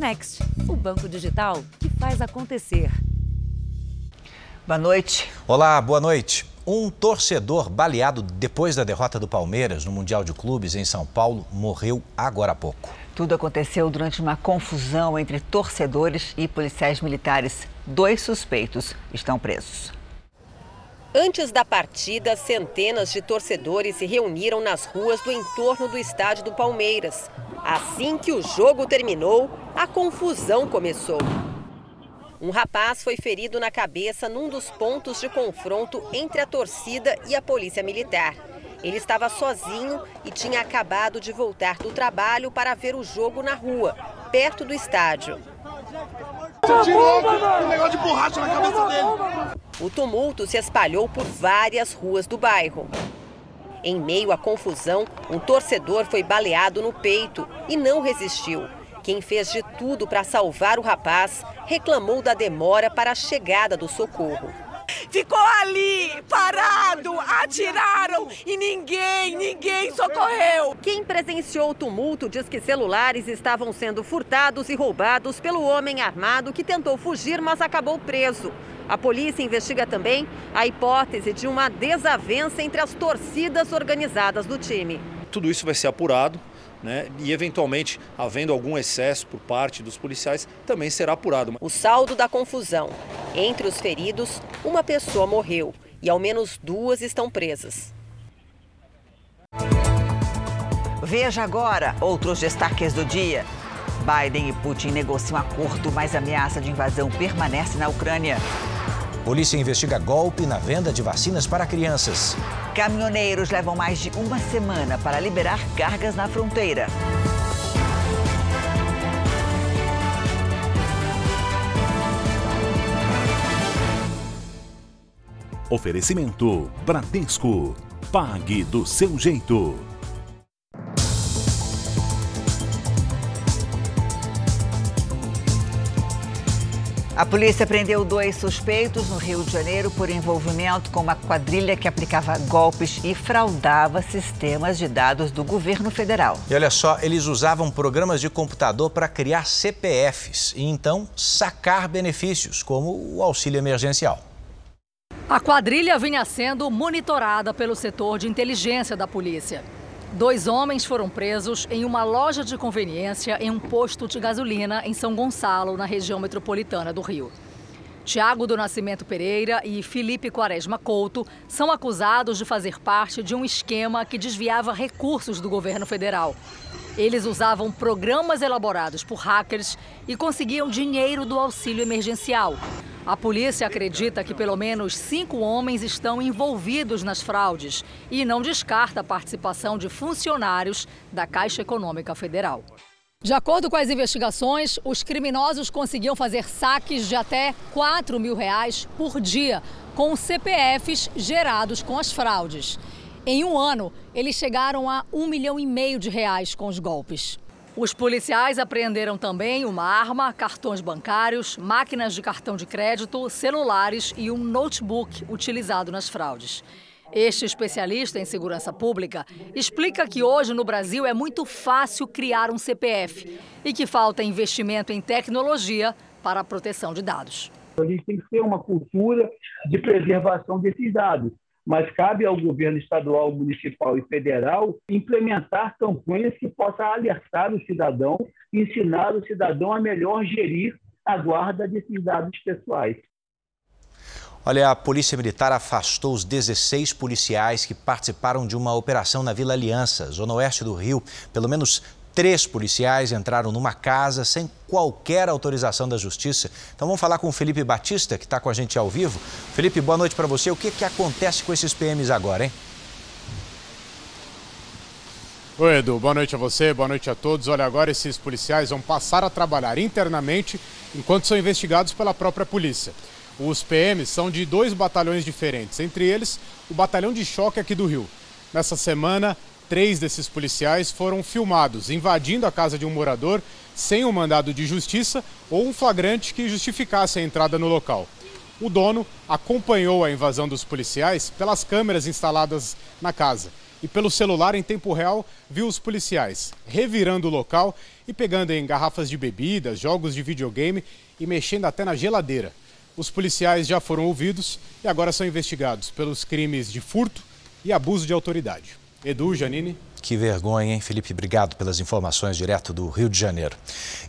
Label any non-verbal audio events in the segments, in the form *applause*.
Next, o banco digital que faz acontecer. Boa noite. Olá, boa noite. Um torcedor baleado depois da derrota do Palmeiras no Mundial de Clubes em São Paulo morreu agora há pouco. Tudo aconteceu durante uma confusão entre torcedores e policiais militares. Dois suspeitos estão presos. Antes da partida, centenas de torcedores se reuniram nas ruas do entorno do estádio do Palmeiras. Assim que o jogo terminou, a confusão começou. Um rapaz foi ferido na cabeça num dos pontos de confronto entre a torcida e a polícia militar. Ele estava sozinho e tinha acabado de voltar do trabalho para ver o jogo na rua, perto do estádio. Você tirou um negócio de borracha na cabeça dele. O tumulto se espalhou por várias ruas do bairro. Em meio à confusão, um torcedor foi baleado no peito e não resistiu. Quem fez de tudo para salvar o rapaz reclamou da demora para a chegada do socorro. Ficou ali, parado, atiraram e ninguém, ninguém socorreu. Quem presenciou o tumulto diz que celulares estavam sendo furtados e roubados pelo homem armado que tentou fugir, mas acabou preso. A polícia investiga também a hipótese de uma desavença entre as torcidas organizadas do time. Tudo isso vai ser apurado. Né? E, eventualmente, havendo algum excesso por parte dos policiais, também será apurado. O saldo da confusão. Entre os feridos, uma pessoa morreu e ao menos duas estão presas. Veja agora outros destaques do dia. Biden e Putin negociam acordo, mas a ameaça de invasão permanece na Ucrânia. Polícia investiga golpe na venda de vacinas para crianças. Caminhoneiros levam mais de uma semana para liberar cargas na fronteira. Oferecimento Bradesco. Pague do seu jeito. A polícia prendeu dois suspeitos no Rio de Janeiro por envolvimento com uma quadrilha que aplicava golpes e fraudava sistemas de dados do governo federal. E olha só, eles usavam programas de computador para criar CPFs e então sacar benefícios, como o auxílio emergencial. A quadrilha vinha sendo monitorada pelo setor de inteligência da polícia. Dois homens foram presos em uma loja de conveniência em um posto de gasolina em São Gonçalo, na região metropolitana do Rio. Tiago do Nascimento Pereira e Felipe Quaresma Couto são acusados de fazer parte de um esquema que desviava recursos do governo federal. Eles usavam programas elaborados por hackers e conseguiam dinheiro do auxílio emergencial. A polícia acredita que pelo menos cinco homens estão envolvidos nas fraudes e não descarta a participação de funcionários da Caixa Econômica Federal. De acordo com as investigações, os criminosos conseguiam fazer saques de até 4 mil reais por dia com CPFs gerados com as fraudes. Em um ano, eles chegaram a um milhão e meio de reais com os golpes. Os policiais apreenderam também uma arma, cartões bancários, máquinas de cartão de crédito, celulares e um notebook utilizado nas fraudes. Este especialista em segurança pública explica que hoje no Brasil é muito fácil criar um CPF e que falta investimento em tecnologia para a proteção de dados. A gente tem que ter uma cultura de preservação desses dados mas cabe ao governo estadual, municipal e federal implementar campanhas que possam alertar o cidadão, ensinar o cidadão a melhor gerir a guarda desses dados pessoais. Olha, a Polícia Militar afastou os 16 policiais que participaram de uma operação na Vila Aliança, zona oeste do Rio. Pelo menos Três policiais entraram numa casa sem qualquer autorização da justiça. Então vamos falar com o Felipe Batista, que está com a gente ao vivo. Felipe, boa noite para você. O que, que acontece com esses PMs agora, hein? Oi, Edu. Boa noite a você, boa noite a todos. Olha, agora esses policiais vão passar a trabalhar internamente enquanto são investigados pela própria polícia. Os PMs são de dois batalhões diferentes, entre eles o Batalhão de Choque aqui do Rio. Nessa semana, Três desses policiais foram filmados invadindo a casa de um morador sem um mandado de justiça ou um flagrante que justificasse a entrada no local. O dono acompanhou a invasão dos policiais pelas câmeras instaladas na casa e pelo celular em tempo real viu os policiais revirando o local e pegando em garrafas de bebidas, jogos de videogame e mexendo até na geladeira. Os policiais já foram ouvidos e agora são investigados pelos crimes de furto e abuso de autoridade. Edu, Janine. Que vergonha, hein, Felipe? Obrigado pelas informações direto do Rio de Janeiro.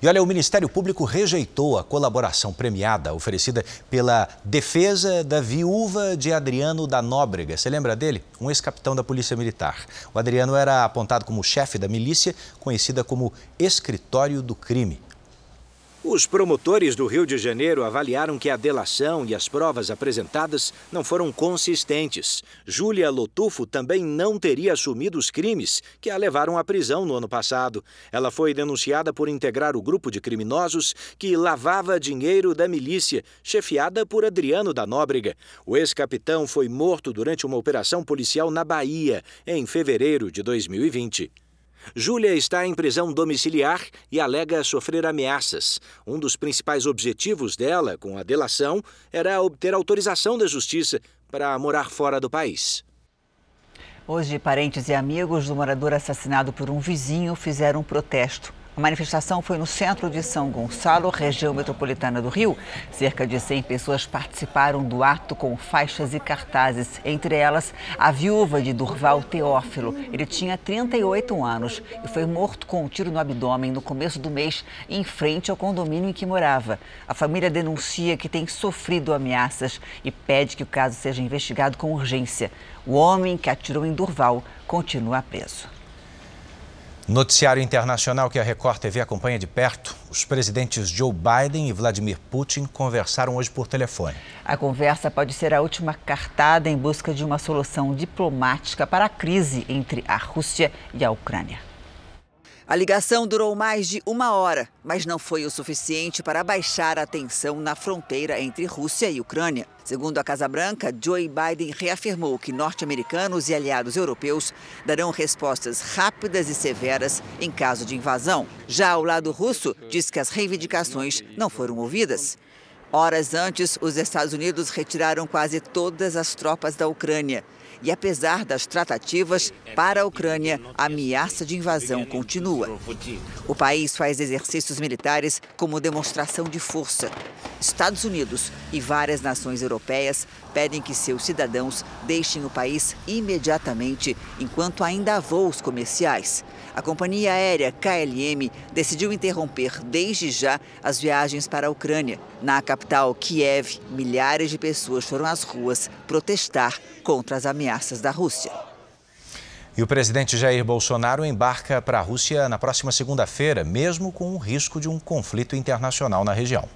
E olha, o Ministério Público rejeitou a colaboração premiada oferecida pela defesa da viúva de Adriano da Nóbrega. Você lembra dele? Um ex-capitão da Polícia Militar. O Adriano era apontado como chefe da milícia, conhecida como Escritório do Crime. Os promotores do Rio de Janeiro avaliaram que a delação e as provas apresentadas não foram consistentes. Júlia Lotufo também não teria assumido os crimes que a levaram à prisão no ano passado. Ela foi denunciada por integrar o grupo de criminosos que lavava dinheiro da milícia, chefiada por Adriano da Nóbrega. O ex-capitão foi morto durante uma operação policial na Bahia, em fevereiro de 2020. Júlia está em prisão domiciliar e alega sofrer ameaças. Um dos principais objetivos dela com a delação era obter autorização da justiça para morar fora do país. Hoje, parentes e amigos do morador assassinado por um vizinho fizeram um protesto. A manifestação foi no centro de São Gonçalo, região metropolitana do Rio. Cerca de 100 pessoas participaram do ato com faixas e cartazes, entre elas a viúva de Durval Teófilo. Ele tinha 38 anos e foi morto com um tiro no abdômen no começo do mês, em frente ao condomínio em que morava. A família denuncia que tem sofrido ameaças e pede que o caso seja investigado com urgência. O homem que atirou em Durval continua preso. Noticiário internacional que a Record TV acompanha de perto. Os presidentes Joe Biden e Vladimir Putin conversaram hoje por telefone. A conversa pode ser a última cartada em busca de uma solução diplomática para a crise entre a Rússia e a Ucrânia. A ligação durou mais de uma hora, mas não foi o suficiente para baixar a tensão na fronteira entre Rússia e Ucrânia. Segundo a Casa Branca, Joe Biden reafirmou que norte-americanos e aliados europeus darão respostas rápidas e severas em caso de invasão. Já o lado russo diz que as reivindicações não foram ouvidas. Horas antes, os Estados Unidos retiraram quase todas as tropas da Ucrânia. E apesar das tratativas, para a Ucrânia, a ameaça de invasão continua. O país faz exercícios militares como demonstração de força. Estados Unidos e várias nações europeias pedem que seus cidadãos deixem o país imediatamente, enquanto ainda há voos comerciais. A companhia aérea KLM decidiu interromper desde já as viagens para a Ucrânia. Na capital Kiev, milhares de pessoas foram às ruas protestar contra as ameaças da Rússia. E o presidente Jair Bolsonaro embarca para a Rússia na próxima segunda-feira, mesmo com o risco de um conflito internacional na região.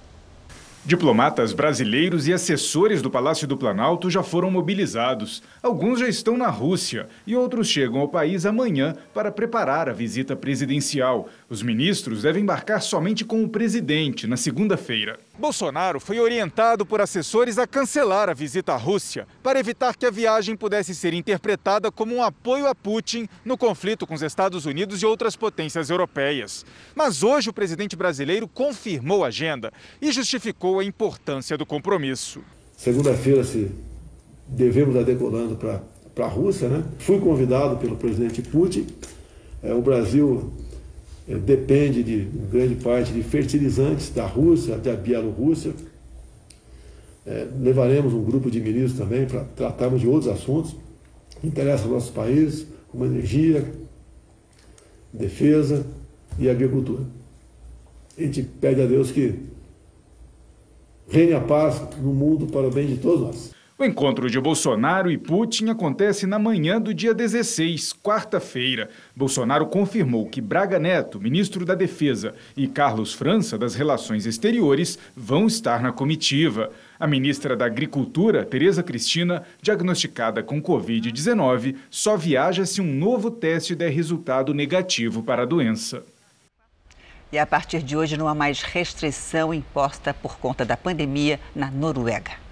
Diplomatas brasileiros e assessores do Palácio do Planalto já foram mobilizados. Alguns já estão na Rússia e outros chegam ao país amanhã para preparar a visita presidencial. Os ministros devem embarcar somente com o presidente na segunda-feira. Bolsonaro foi orientado por assessores a cancelar a visita à Rússia para evitar que a viagem pudesse ser interpretada como um apoio a Putin no conflito com os Estados Unidos e outras potências europeias. Mas hoje o presidente brasileiro confirmou a agenda e justificou a importância do compromisso. Segunda-feira, se devemos estar decolando para a Rússia, né? Fui convidado pelo presidente Putin. É, o Brasil depende de grande parte de fertilizantes da Rússia, da Bielorrússia. É, levaremos um grupo de ministros também para tratarmos de outros assuntos que interessam aos nossos países, como energia, defesa e agricultura. A gente pede a Deus que reine a paz no mundo para o bem de todos nós. O encontro de Bolsonaro e Putin acontece na manhã do dia 16, quarta-feira. Bolsonaro confirmou que Braga Neto, ministro da Defesa, e Carlos França, das Relações Exteriores, vão estar na comitiva. A ministra da Agricultura, Tereza Cristina, diagnosticada com Covid-19, só viaja se um novo teste der resultado negativo para a doença. E a partir de hoje não há mais restrição imposta por conta da pandemia na Noruega.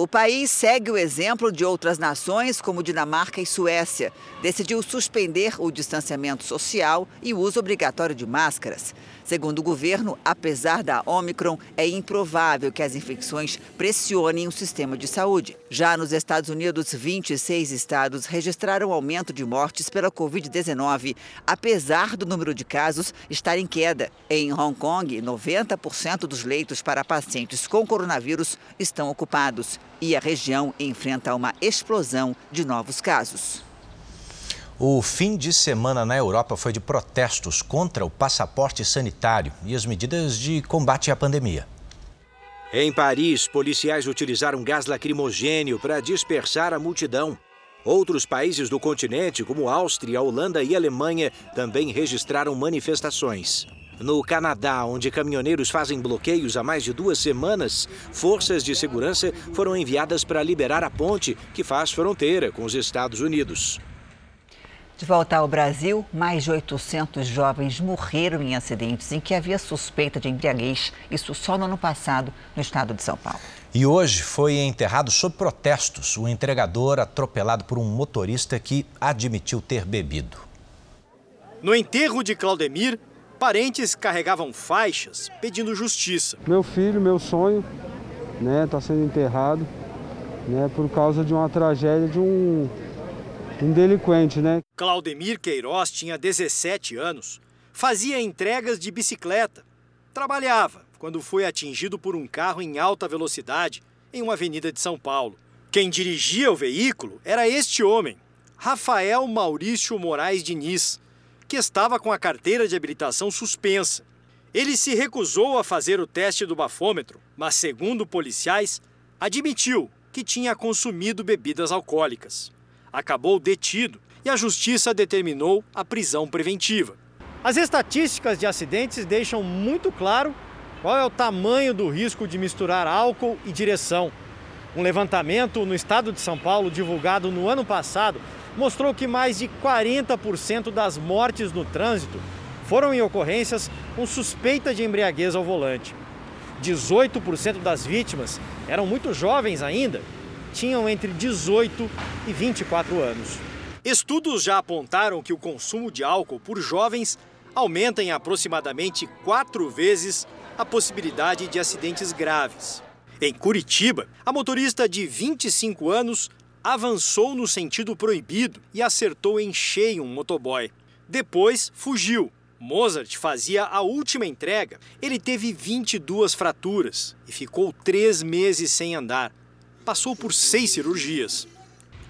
O país segue o exemplo de outras nações, como Dinamarca e Suécia. Decidiu suspender o distanciamento social e o uso obrigatório de máscaras. Segundo o governo, apesar da Omicron, é improvável que as infecções pressionem o sistema de saúde. Já nos Estados Unidos, 26 estados registraram aumento de mortes pela Covid-19, apesar do número de casos estar em queda. Em Hong Kong, 90% dos leitos para pacientes com coronavírus estão ocupados e a região enfrenta uma explosão de novos casos. O fim de semana na Europa foi de protestos contra o passaporte sanitário e as medidas de combate à pandemia. Em Paris, policiais utilizaram gás lacrimogênio para dispersar a multidão. Outros países do continente, como Áustria, Holanda e Alemanha, também registraram manifestações. No Canadá, onde caminhoneiros fazem bloqueios há mais de duas semanas, forças de segurança foram enviadas para liberar a ponte que faz fronteira com os Estados Unidos. De volta ao Brasil, mais de 800 jovens morreram em acidentes em que havia suspeita de embriaguez, isso só no ano passado, no estado de São Paulo. E hoje foi enterrado sob protestos o entregador atropelado por um motorista que admitiu ter bebido. No enterro de Claudemir, parentes carregavam faixas pedindo justiça. Meu filho, meu sonho, né, está sendo enterrado, né, por causa de uma tragédia de um um delinquente, né? Claudemir Queiroz tinha 17 anos, fazia entregas de bicicleta, trabalhava quando foi atingido por um carro em alta velocidade em uma avenida de São Paulo. Quem dirigia o veículo era este homem, Rafael Maurício Moraes Diniz, que estava com a carteira de habilitação suspensa. Ele se recusou a fazer o teste do bafômetro, mas, segundo policiais, admitiu que tinha consumido bebidas alcoólicas acabou detido e a justiça determinou a prisão preventiva. As estatísticas de acidentes deixam muito claro qual é o tamanho do risco de misturar álcool e direção. Um levantamento no estado de São Paulo, divulgado no ano passado, mostrou que mais de 40% das mortes no trânsito foram em ocorrências com suspeita de embriaguez ao volante. 18% das vítimas eram muito jovens ainda tinham entre 18 e 24 anos. Estudos já apontaram que o consumo de álcool por jovens aumenta em aproximadamente quatro vezes a possibilidade de acidentes graves. Em Curitiba, a motorista de 25 anos avançou no sentido proibido e acertou em cheio um motoboy. Depois fugiu. Mozart fazia a última entrega. Ele teve 22 fraturas e ficou três meses sem andar passou por seis cirurgias.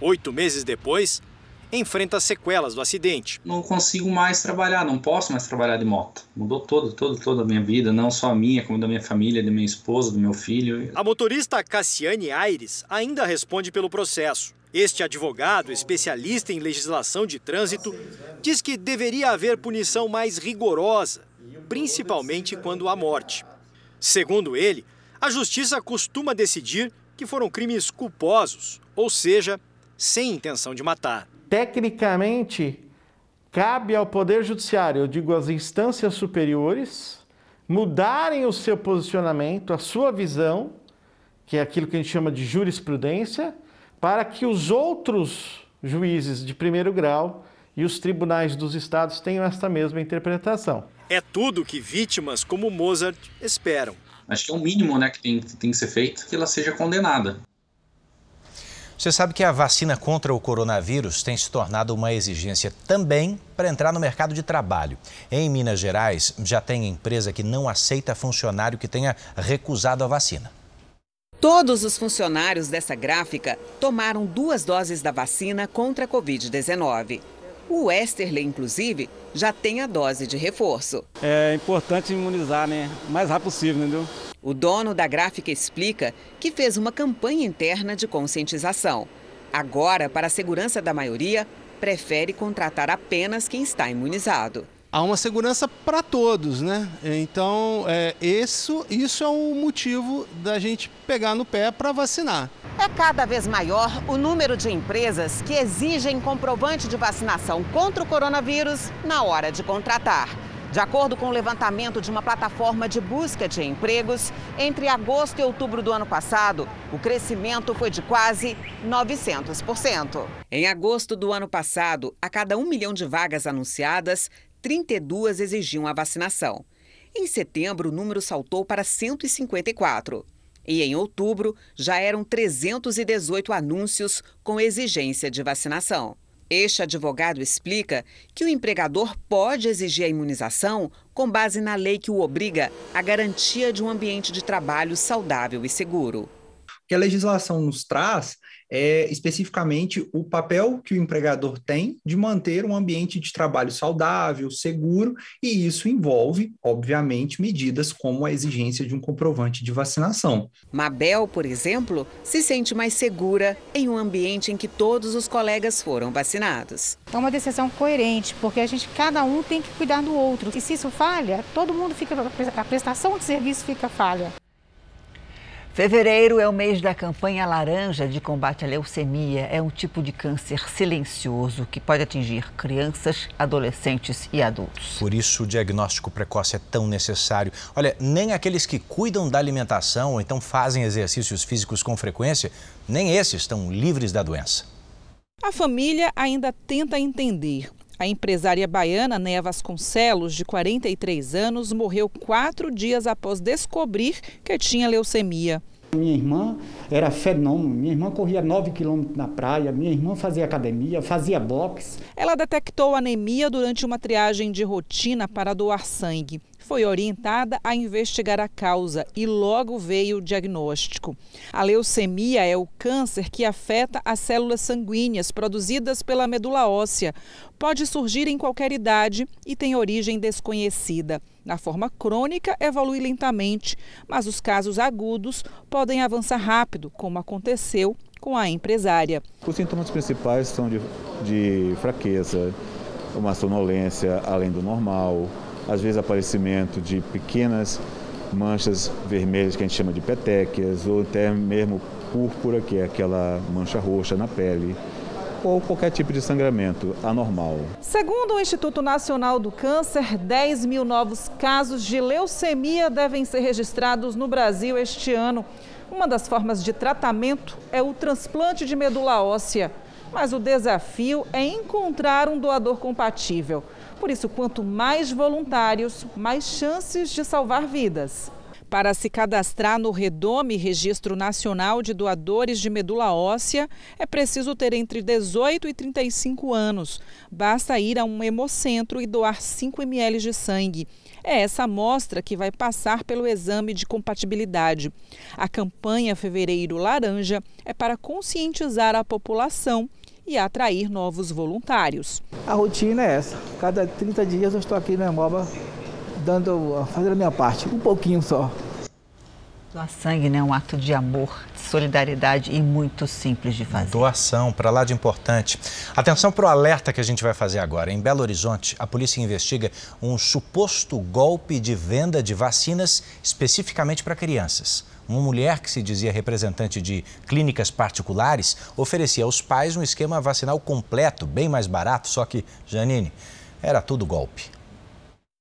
Oito meses depois, enfrenta as sequelas do acidente. Não consigo mais trabalhar, não posso mais trabalhar de moto. Mudou todo, todo, toda a minha vida, não só a minha, como da minha família, da minha esposa, do meu filho. A motorista Cassiane Aires ainda responde pelo processo. Este advogado, especialista em legislação de trânsito, diz que deveria haver punição mais rigorosa, principalmente quando há morte. Segundo ele, a justiça costuma decidir que foram crimes culposos, ou seja, sem intenção de matar. Tecnicamente, cabe ao Poder Judiciário, eu digo às instâncias superiores, mudarem o seu posicionamento, a sua visão, que é aquilo que a gente chama de jurisprudência, para que os outros juízes de primeiro grau e os tribunais dos estados tenham esta mesma interpretação. É tudo que vítimas como Mozart esperam. Acho que é o mínimo né, que tem, tem que ser feito que ela seja condenada. Você sabe que a vacina contra o coronavírus tem se tornado uma exigência também para entrar no mercado de trabalho. Em Minas Gerais, já tem empresa que não aceita funcionário que tenha recusado a vacina. Todos os funcionários dessa gráfica tomaram duas doses da vacina contra a Covid-19. O Westerley, inclusive, já tem a dose de reforço. É importante imunizar, né? O mais rápido possível, entendeu? O dono da gráfica explica que fez uma campanha interna de conscientização. Agora, para a segurança da maioria, prefere contratar apenas quem está imunizado há uma segurança para todos, né? Então, é, isso, isso é o motivo da gente pegar no pé para vacinar. É cada vez maior o número de empresas que exigem comprovante de vacinação contra o coronavírus na hora de contratar. De acordo com o levantamento de uma plataforma de busca de empregos, entre agosto e outubro do ano passado, o crescimento foi de quase 900%. Em agosto do ano passado, a cada um milhão de vagas anunciadas, 32 exigiam a vacinação. Em setembro, o número saltou para 154. E em outubro, já eram 318 anúncios com exigência de vacinação. Este advogado explica que o empregador pode exigir a imunização com base na lei que o obriga à garantia de um ambiente de trabalho saudável e seguro. O que a legislação nos traz é especificamente o papel que o empregador tem de manter um ambiente de trabalho saudável, seguro, e isso envolve, obviamente, medidas como a exigência de um comprovante de vacinação. Mabel, por exemplo, se sente mais segura em um ambiente em que todos os colegas foram vacinados. É uma decisão coerente, porque a gente, cada um tem que cuidar do outro. E se isso falha, todo mundo fica, a prestação de serviço fica falha. Fevereiro é o mês da campanha laranja de combate à leucemia. É um tipo de câncer silencioso que pode atingir crianças, adolescentes e adultos. Por isso o diagnóstico precoce é tão necessário. Olha, nem aqueles que cuidam da alimentação ou então fazem exercícios físicos com frequência, nem esses estão livres da doença. A família ainda tenta entender. A empresária baiana Néa Vasconcelos, de 43 anos, morreu quatro dias após descobrir que tinha leucemia. Minha irmã era fenômeno. Minha irmã corria 9 quilômetros na praia, minha irmã fazia academia, fazia boxe. Ela detectou anemia durante uma triagem de rotina para doar sangue foi orientada a investigar a causa e logo veio o diagnóstico. A leucemia é o câncer que afeta as células sanguíneas produzidas pela medula óssea. Pode surgir em qualquer idade e tem origem desconhecida. Na forma crônica, evolui lentamente, mas os casos agudos podem avançar rápido, como aconteceu com a empresária. Os sintomas principais são de, de fraqueza, uma sonolência além do normal, às vezes aparecimento de pequenas manchas vermelhas que a gente chama de petequias, ou até mesmo púrpura, que é aquela mancha roxa na pele ou qualquer tipo de sangramento anormal. Segundo o Instituto Nacional do Câncer, 10 mil novos casos de leucemia devem ser registrados no Brasil este ano. Uma das formas de tratamento é o transplante de medula óssea. Mas o desafio é encontrar um doador compatível. Por isso, quanto mais voluntários, mais chances de salvar vidas. Para se cadastrar no Redome Registro Nacional de Doadores de Medula Óssea, é preciso ter entre 18 e 35 anos. Basta ir a um hemocentro e doar 5 ml de sangue. É essa amostra que vai passar pelo exame de compatibilidade. A campanha Fevereiro Laranja é para conscientizar a população e atrair novos voluntários. A rotina é essa. Cada 30 dias eu estou aqui na Moba dando, fazendo a minha parte, um pouquinho só. Doar sangue né, é um ato de amor, de solidariedade e muito simples de fazer. Doação, para lá de importante. Atenção para o alerta que a gente vai fazer agora. Em Belo Horizonte, a polícia investiga um suposto golpe de venda de vacinas especificamente para crianças. Uma mulher que se dizia representante de clínicas particulares oferecia aos pais um esquema vacinal completo, bem mais barato, só que, Janine, era tudo golpe.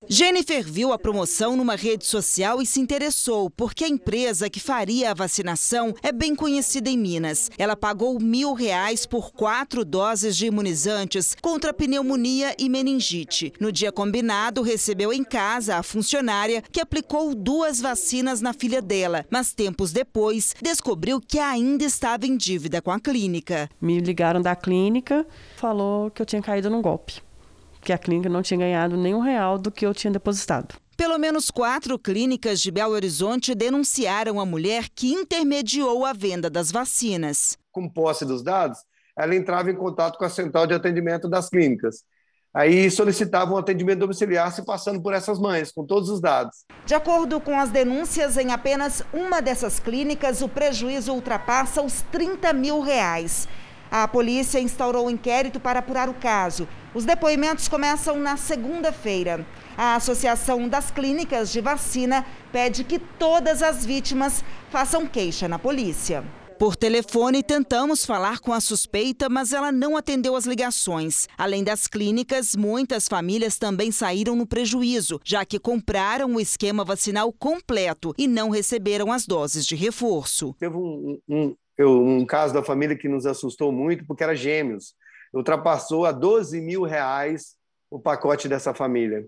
Jennifer viu a promoção numa rede social e se interessou, porque a empresa que faria a vacinação é bem conhecida em Minas. Ela pagou mil reais por quatro doses de imunizantes contra pneumonia e meningite. No dia combinado, recebeu em casa a funcionária que aplicou duas vacinas na filha dela, mas tempos depois descobriu que ainda estava em dívida com a clínica. Me ligaram da clínica, falou que eu tinha caído num golpe que a clínica não tinha ganhado nenhum real do que eu tinha depositado. Pelo menos quatro clínicas de Belo Horizonte denunciaram a mulher que intermediou a venda das vacinas. Com posse dos dados, ela entrava em contato com a central de atendimento das clínicas. Aí solicitava um atendimento domiciliar se passando por essas mães, com todos os dados. De acordo com as denúncias, em apenas uma dessas clínicas, o prejuízo ultrapassa os 30 mil reais. A polícia instaurou um inquérito para apurar o caso. Os depoimentos começam na segunda-feira. A Associação das Clínicas de Vacina pede que todas as vítimas façam queixa na polícia. Por telefone, tentamos falar com a suspeita, mas ela não atendeu as ligações. Além das clínicas, muitas famílias também saíram no prejuízo, já que compraram o esquema vacinal completo e não receberam as doses de reforço. Teve um, um, um caso da família que nos assustou muito, porque era gêmeos. Ultrapassou a 12 mil reais o pacote dessa família.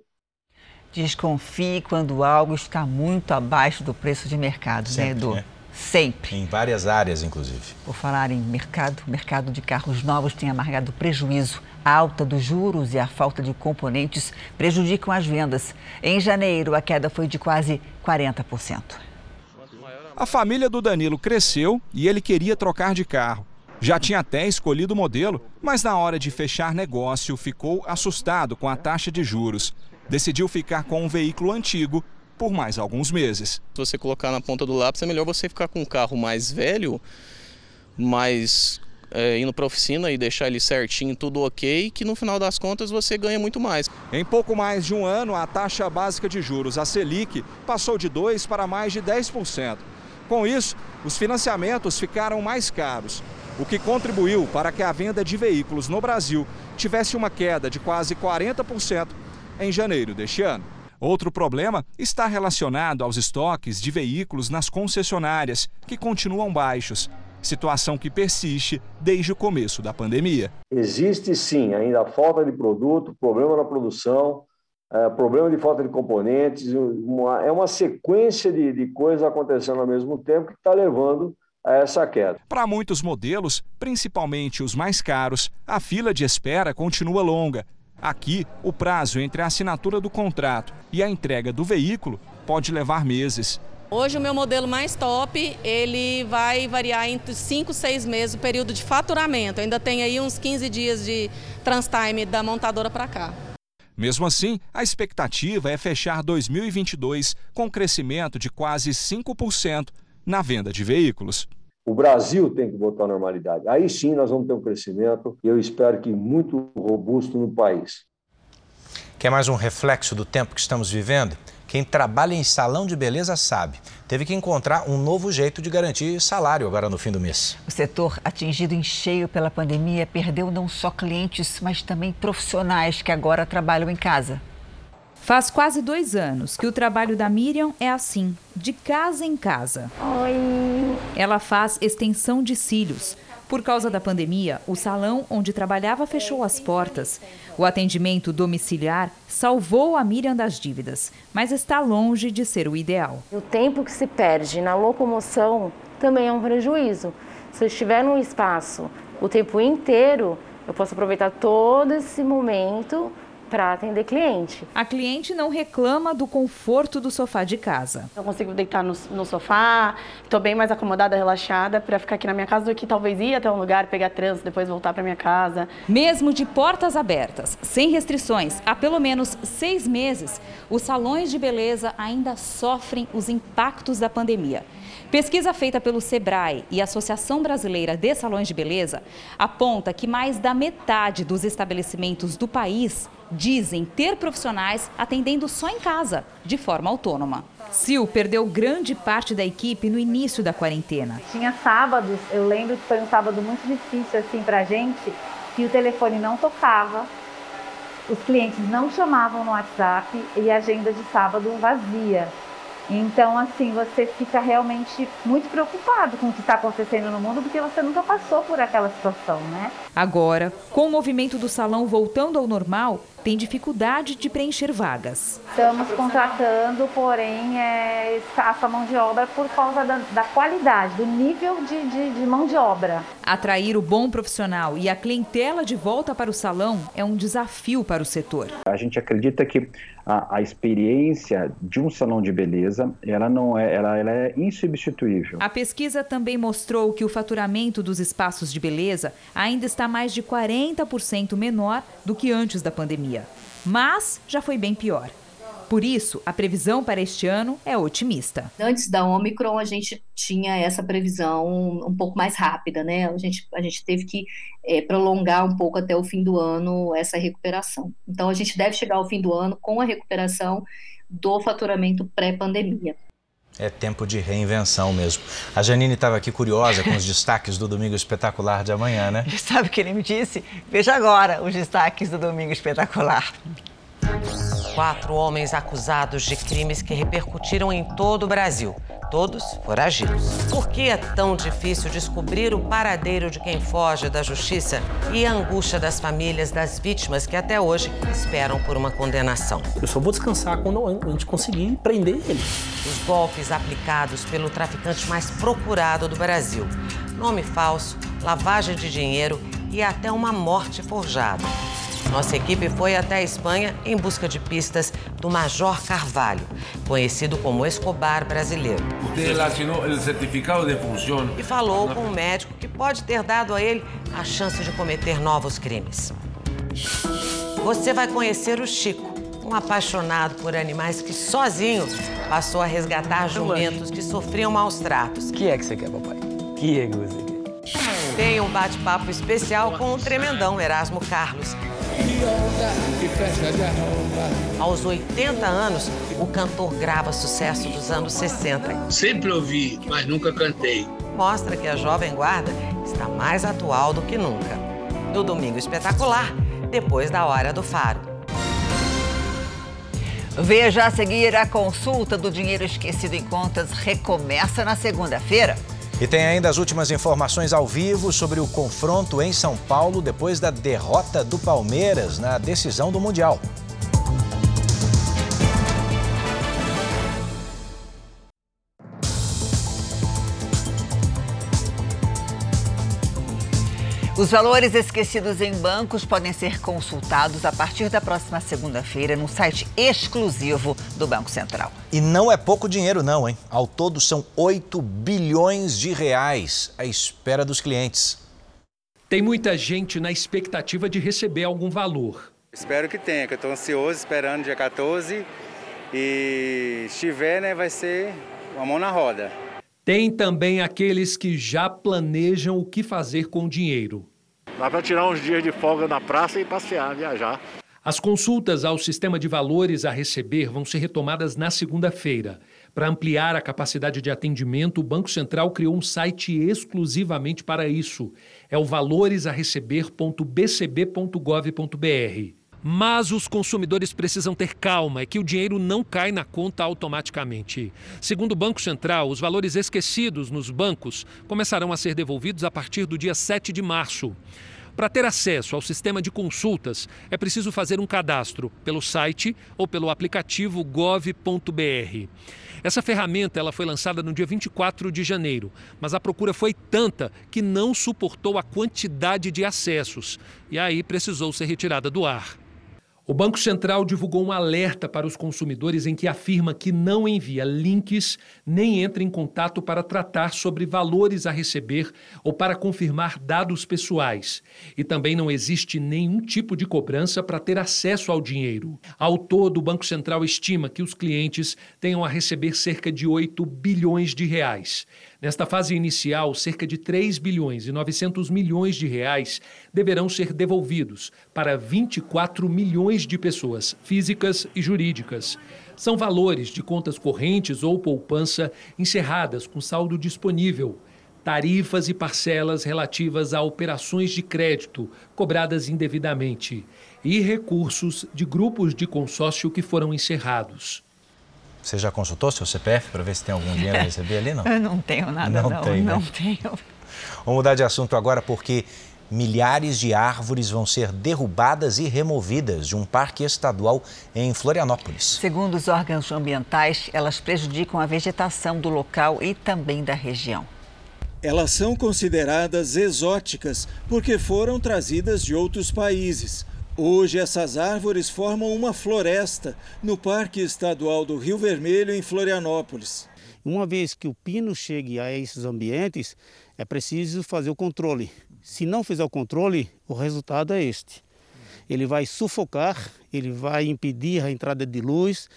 Desconfie quando algo está muito abaixo do preço de mercado, né, Sempre, né, Edu? Né? Sempre. Em várias áreas, inclusive. Por falar em mercado, o mercado de carros novos tem amargado prejuízo. A alta dos juros e a falta de componentes prejudicam as vendas. Em janeiro, a queda foi de quase 40%. A família do Danilo cresceu e ele queria trocar de carro. Já tinha até escolhido o modelo, mas na hora de fechar negócio ficou assustado com a taxa de juros. Decidiu ficar com um veículo antigo por mais alguns meses. Se você colocar na ponta do lápis, é melhor você ficar com um carro mais velho, mais é, indo para a oficina e deixar ele certinho, tudo ok, que no final das contas você ganha muito mais. Em pouco mais de um ano, a taxa básica de juros, a Selic, passou de 2% para mais de 10%. Com isso, os financiamentos ficaram mais caros, o que contribuiu para que a venda de veículos no Brasil tivesse uma queda de quase 40% em janeiro deste ano. Outro problema está relacionado aos estoques de veículos nas concessionárias, que continuam baixos, situação que persiste desde o começo da pandemia. Existe sim ainda falta de produto, problema na produção, é, problema de falta de componentes, uma, é uma sequência de, de coisas acontecendo ao mesmo tempo que está levando a essa queda. Para muitos modelos, principalmente os mais caros, a fila de espera continua longa Aqui, o prazo entre a assinatura do contrato e a entrega do veículo pode levar meses. Hoje o meu modelo mais top, ele vai variar entre 5 e 6 meses o período de faturamento. Ainda tem aí uns 15 dias de transtime da montadora para cá. Mesmo assim, a expectativa é fechar 2022 com crescimento de quase 5% na venda de veículos. O Brasil tem que voltar à normalidade. Aí sim nós vamos ter um crescimento e eu espero que muito robusto no país. Quer mais um reflexo do tempo que estamos vivendo? Quem trabalha em salão de beleza sabe. Teve que encontrar um novo jeito de garantir salário agora no fim do mês. O setor atingido em cheio pela pandemia perdeu não só clientes, mas também profissionais que agora trabalham em casa. Faz quase dois anos que o trabalho da Miriam é assim, de casa em casa. Oi. Ela faz extensão de cílios. Por causa da pandemia, o salão onde trabalhava fechou as portas. O atendimento domiciliar salvou a Miriam das dívidas, mas está longe de ser o ideal. O tempo que se perde na locomoção também é um prejuízo. Se eu estiver num espaço o tempo inteiro, eu posso aproveitar todo esse momento para atender cliente. A cliente não reclama do conforto do sofá de casa. Eu consigo deitar no, no sofá, estou bem mais acomodada, relaxada para ficar aqui na minha casa do que talvez ir até um lugar, pegar trânsito, depois voltar para minha casa. Mesmo de portas abertas, sem restrições, há pelo menos seis meses, os salões de beleza ainda sofrem os impactos da pandemia. Pesquisa feita pelo Sebrae e Associação Brasileira de Salões de Beleza aponta que mais da metade dos estabelecimentos do país dizem ter profissionais atendendo só em casa, de forma autônoma. Sil perdeu grande parte da equipe no início da quarentena. Tinha sábados, eu lembro que foi um sábado muito difícil assim pra gente, que o telefone não tocava, os clientes não chamavam no WhatsApp e a agenda de sábado vazia. Então, assim, você fica realmente muito preocupado com o que está acontecendo no mundo, porque você nunca passou por aquela situação, né? Agora, com o movimento do salão voltando ao normal, tem dificuldade de preencher vagas. Estamos contratando, porém, é, escassa mão de obra por causa da, da qualidade, do nível de, de, de mão de obra. Atrair o bom profissional e a clientela de volta para o salão é um desafio para o setor. A gente acredita que a, a, experiência de um salão de beleza, ela não é, ela, ela é insubstituível. A pesquisa também mostrou que o faturamento dos espaços de beleza ainda está mais de 40% menor do que antes da pandemia. Mas já foi bem pior. Por isso, a previsão para este ano é otimista. Antes da Omicron, a gente tinha essa previsão um pouco mais rápida, né? A gente, a gente teve que é, prolongar um pouco até o fim do ano essa recuperação. Então, a gente deve chegar ao fim do ano com a recuperação do faturamento pré-pandemia. É tempo de reinvenção mesmo. A Janine estava aqui curiosa com os destaques do Domingo Espetacular de amanhã, né? *laughs* Sabe o que ele me disse? Veja agora os destaques do Domingo Espetacular. Quatro homens acusados de crimes que repercutiram em todo o Brasil. Todos foragidos. Por que é tão difícil descobrir o paradeiro de quem foge da justiça e a angústia das famílias das vítimas que até hoje esperam por uma condenação? Eu só vou descansar quando a gente conseguir prender ele. Os golpes aplicados pelo traficante mais procurado do Brasil. Nome falso, lavagem de dinheiro e até uma morte forjada. Nossa equipe foi até a Espanha em busca de pistas do Major Carvalho, conhecido como Escobar brasileiro. E falou com um médico que pode ter dado a ele a chance de cometer novos crimes. Você vai conhecer o Chico, um apaixonado por animais que sozinho passou a resgatar jumentos que sofriam maus tratos. que é que você quer, papai? que é que você quer? Tem um bate-papo especial com o tremendão Erasmo Carlos, aos 80 anos, o cantor grava sucesso dos anos 60. Sempre ouvi, mas nunca cantei. Mostra que a Jovem Guarda está mais atual do que nunca. No Domingo Espetacular, depois da Hora do Faro. Veja a seguir a consulta do dinheiro esquecido em contas recomeça na segunda-feira. E tem ainda as últimas informações ao vivo sobre o confronto em São Paulo depois da derrota do Palmeiras na decisão do Mundial. Os valores esquecidos em bancos podem ser consultados a partir da próxima segunda-feira no site exclusivo do Banco Central. E não é pouco dinheiro não, hein? Ao todo são 8 bilhões de reais à espera dos clientes. Tem muita gente na expectativa de receber algum valor. Espero que tenha, que eu estou ansioso, esperando dia 14. E se tiver, né, vai ser uma mão na roda. Tem também aqueles que já planejam o que fazer com o dinheiro. Dá para tirar uns dias de folga na praça e passear, viajar. As consultas ao sistema de valores a receber vão ser retomadas na segunda-feira. Para ampliar a capacidade de atendimento, o Banco Central criou um site exclusivamente para isso. É o valoresareceber.bcb.gov.br. Mas os consumidores precisam ter calma, é que o dinheiro não cai na conta automaticamente. Segundo o Banco Central, os valores esquecidos nos bancos começarão a ser devolvidos a partir do dia 7 de março. Para ter acesso ao sistema de consultas, é preciso fazer um cadastro pelo site ou pelo aplicativo gov.br. Essa ferramenta ela foi lançada no dia 24 de janeiro, mas a procura foi tanta que não suportou a quantidade de acessos e aí precisou ser retirada do ar. O Banco Central divulgou um alerta para os consumidores em que afirma que não envia links nem entra em contato para tratar sobre valores a receber ou para confirmar dados pessoais. E também não existe nenhum tipo de cobrança para ter acesso ao dinheiro. Ao todo, o Banco Central estima que os clientes tenham a receber cerca de 8 bilhões de reais. Nesta fase inicial, cerca de 3 bilhões e 900 milhões de reais deverão ser devolvidos para 24 milhões de pessoas físicas e jurídicas. São valores de contas correntes ou poupança encerradas com saldo disponível, tarifas e parcelas relativas a operações de crédito cobradas indevidamente e recursos de grupos de consórcio que foram encerrados. Você já consultou seu CPF para ver se tem algum dinheiro a receber ali? Não, *laughs* Eu não tenho nada, não. Não, tem, não né? tenho. Vamos mudar de assunto agora porque milhares de árvores vão ser derrubadas e removidas de um parque estadual em Florianópolis. Segundo os órgãos ambientais, elas prejudicam a vegetação do local e também da região. Elas são consideradas exóticas porque foram trazidas de outros países. Hoje, essas árvores formam uma floresta no Parque Estadual do Rio Vermelho, em Florianópolis. Uma vez que o pino chegue a esses ambientes, é preciso fazer o controle. Se não fizer o controle, o resultado é este. Ele vai sufocar, ele vai impedir a entrada de luz,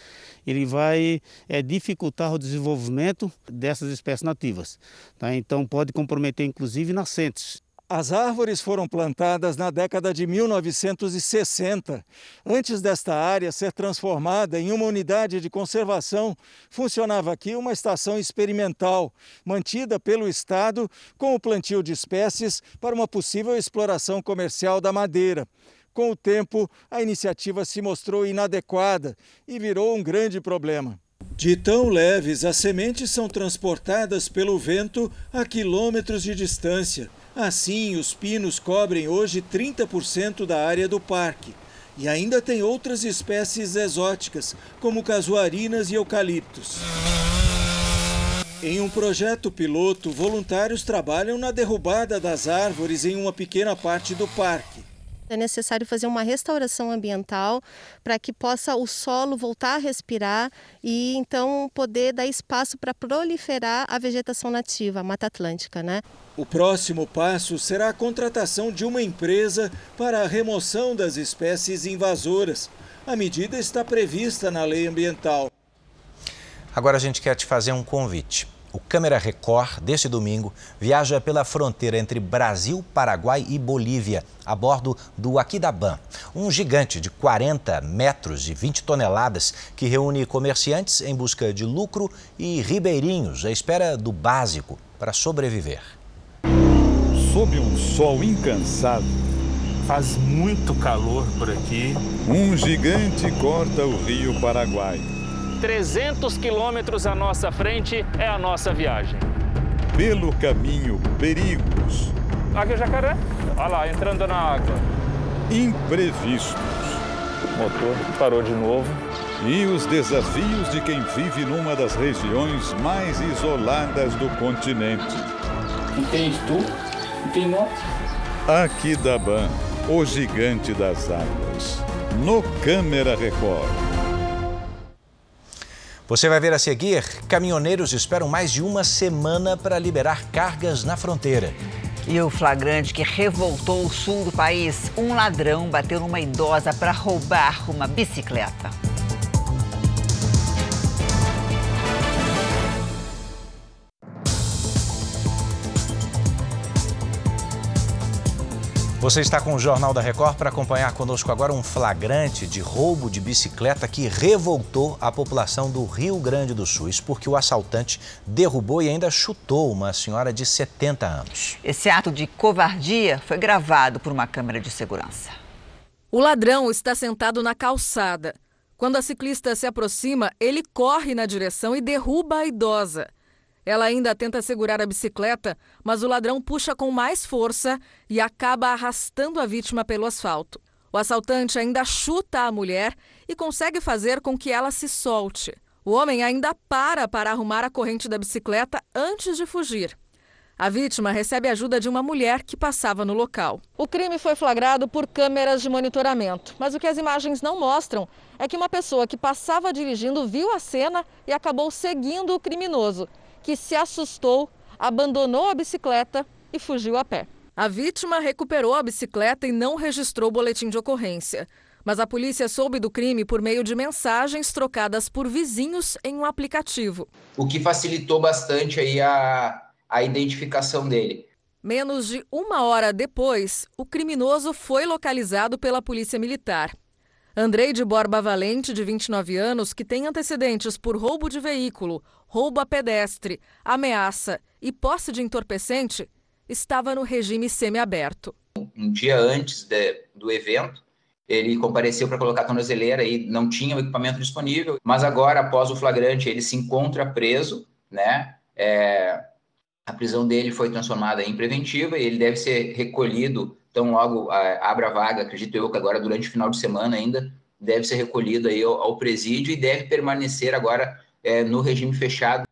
ele vai é, dificultar o desenvolvimento dessas espécies nativas. Tá? Então, pode comprometer inclusive nascentes. As árvores foram plantadas na década de 1960. Antes desta área ser transformada em uma unidade de conservação, funcionava aqui uma estação experimental, mantida pelo Estado com o plantio de espécies para uma possível exploração comercial da madeira. Com o tempo, a iniciativa se mostrou inadequada e virou um grande problema. De tão leves, as sementes são transportadas pelo vento a quilômetros de distância. Assim, os pinos cobrem hoje 30% da área do parque. E ainda tem outras espécies exóticas, como casuarinas e eucaliptos. Em um projeto piloto, voluntários trabalham na derrubada das árvores em uma pequena parte do parque. É necessário fazer uma restauração ambiental para que possa o solo voltar a respirar e então poder dar espaço para proliferar a vegetação nativa, a Mata Atlântica, né? O próximo passo será a contratação de uma empresa para a remoção das espécies invasoras. A medida está prevista na lei ambiental. Agora a gente quer te fazer um convite. O Câmera Record, deste domingo, viaja pela fronteira entre Brasil, Paraguai e Bolívia, a bordo do Aquidaban, um gigante de 40 metros e 20 toneladas que reúne comerciantes em busca de lucro e ribeirinhos à espera do básico para sobreviver. Sob um sol incansável, faz muito calor por aqui. Um gigante corta o rio Paraguai 300 quilômetros à nossa frente é a nossa viagem. Pelo caminho, perigos. Aqui é o jacaré. Olha lá, entrando na água. Imprevistos. O motor parou de novo. E os desafios de quem vive numa das regiões mais isoladas do continente. Entende tu? Entende não? Aqui da Ban, o gigante das águas. No Câmera Record. Você vai ver a seguir: caminhoneiros esperam mais de uma semana para liberar cargas na fronteira. E o flagrante que revoltou o sul do país: um ladrão bateu numa idosa para roubar uma bicicleta. Você está com o Jornal da Record para acompanhar conosco agora um flagrante de roubo de bicicleta que revoltou a população do Rio Grande do Sul. Isso porque o assaltante derrubou e ainda chutou uma senhora de 70 anos. Esse ato de covardia foi gravado por uma câmera de segurança. O ladrão está sentado na calçada. Quando a ciclista se aproxima, ele corre na direção e derruba a idosa. Ela ainda tenta segurar a bicicleta, mas o ladrão puxa com mais força e acaba arrastando a vítima pelo asfalto. O assaltante ainda chuta a mulher e consegue fazer com que ela se solte. O homem ainda para para arrumar a corrente da bicicleta antes de fugir. A vítima recebe ajuda de uma mulher que passava no local. O crime foi flagrado por câmeras de monitoramento, mas o que as imagens não mostram é que uma pessoa que passava dirigindo viu a cena e acabou seguindo o criminoso que se assustou, abandonou a bicicleta e fugiu a pé. A vítima recuperou a bicicleta e não registrou boletim de ocorrência. Mas a polícia soube do crime por meio de mensagens trocadas por vizinhos em um aplicativo. O que facilitou bastante aí a, a identificação dele. Menos de uma hora depois, o criminoso foi localizado pela Polícia Militar. Andrei de Borba Valente, de 29 anos, que tem antecedentes por roubo de veículo, roubo a pedestre, ameaça e posse de entorpecente, estava no regime semiaberto. Um dia antes de, do evento, ele compareceu para colocar a tornozeleira e não tinha o equipamento disponível, mas agora, após o flagrante, ele se encontra preso, né? É, a prisão dele foi transformada em preventiva e ele deve ser recolhido então, logo abra a vaga, acredito eu que agora durante o final de semana ainda deve ser recolhido aí ao, ao presídio e deve permanecer agora é, no regime fechado.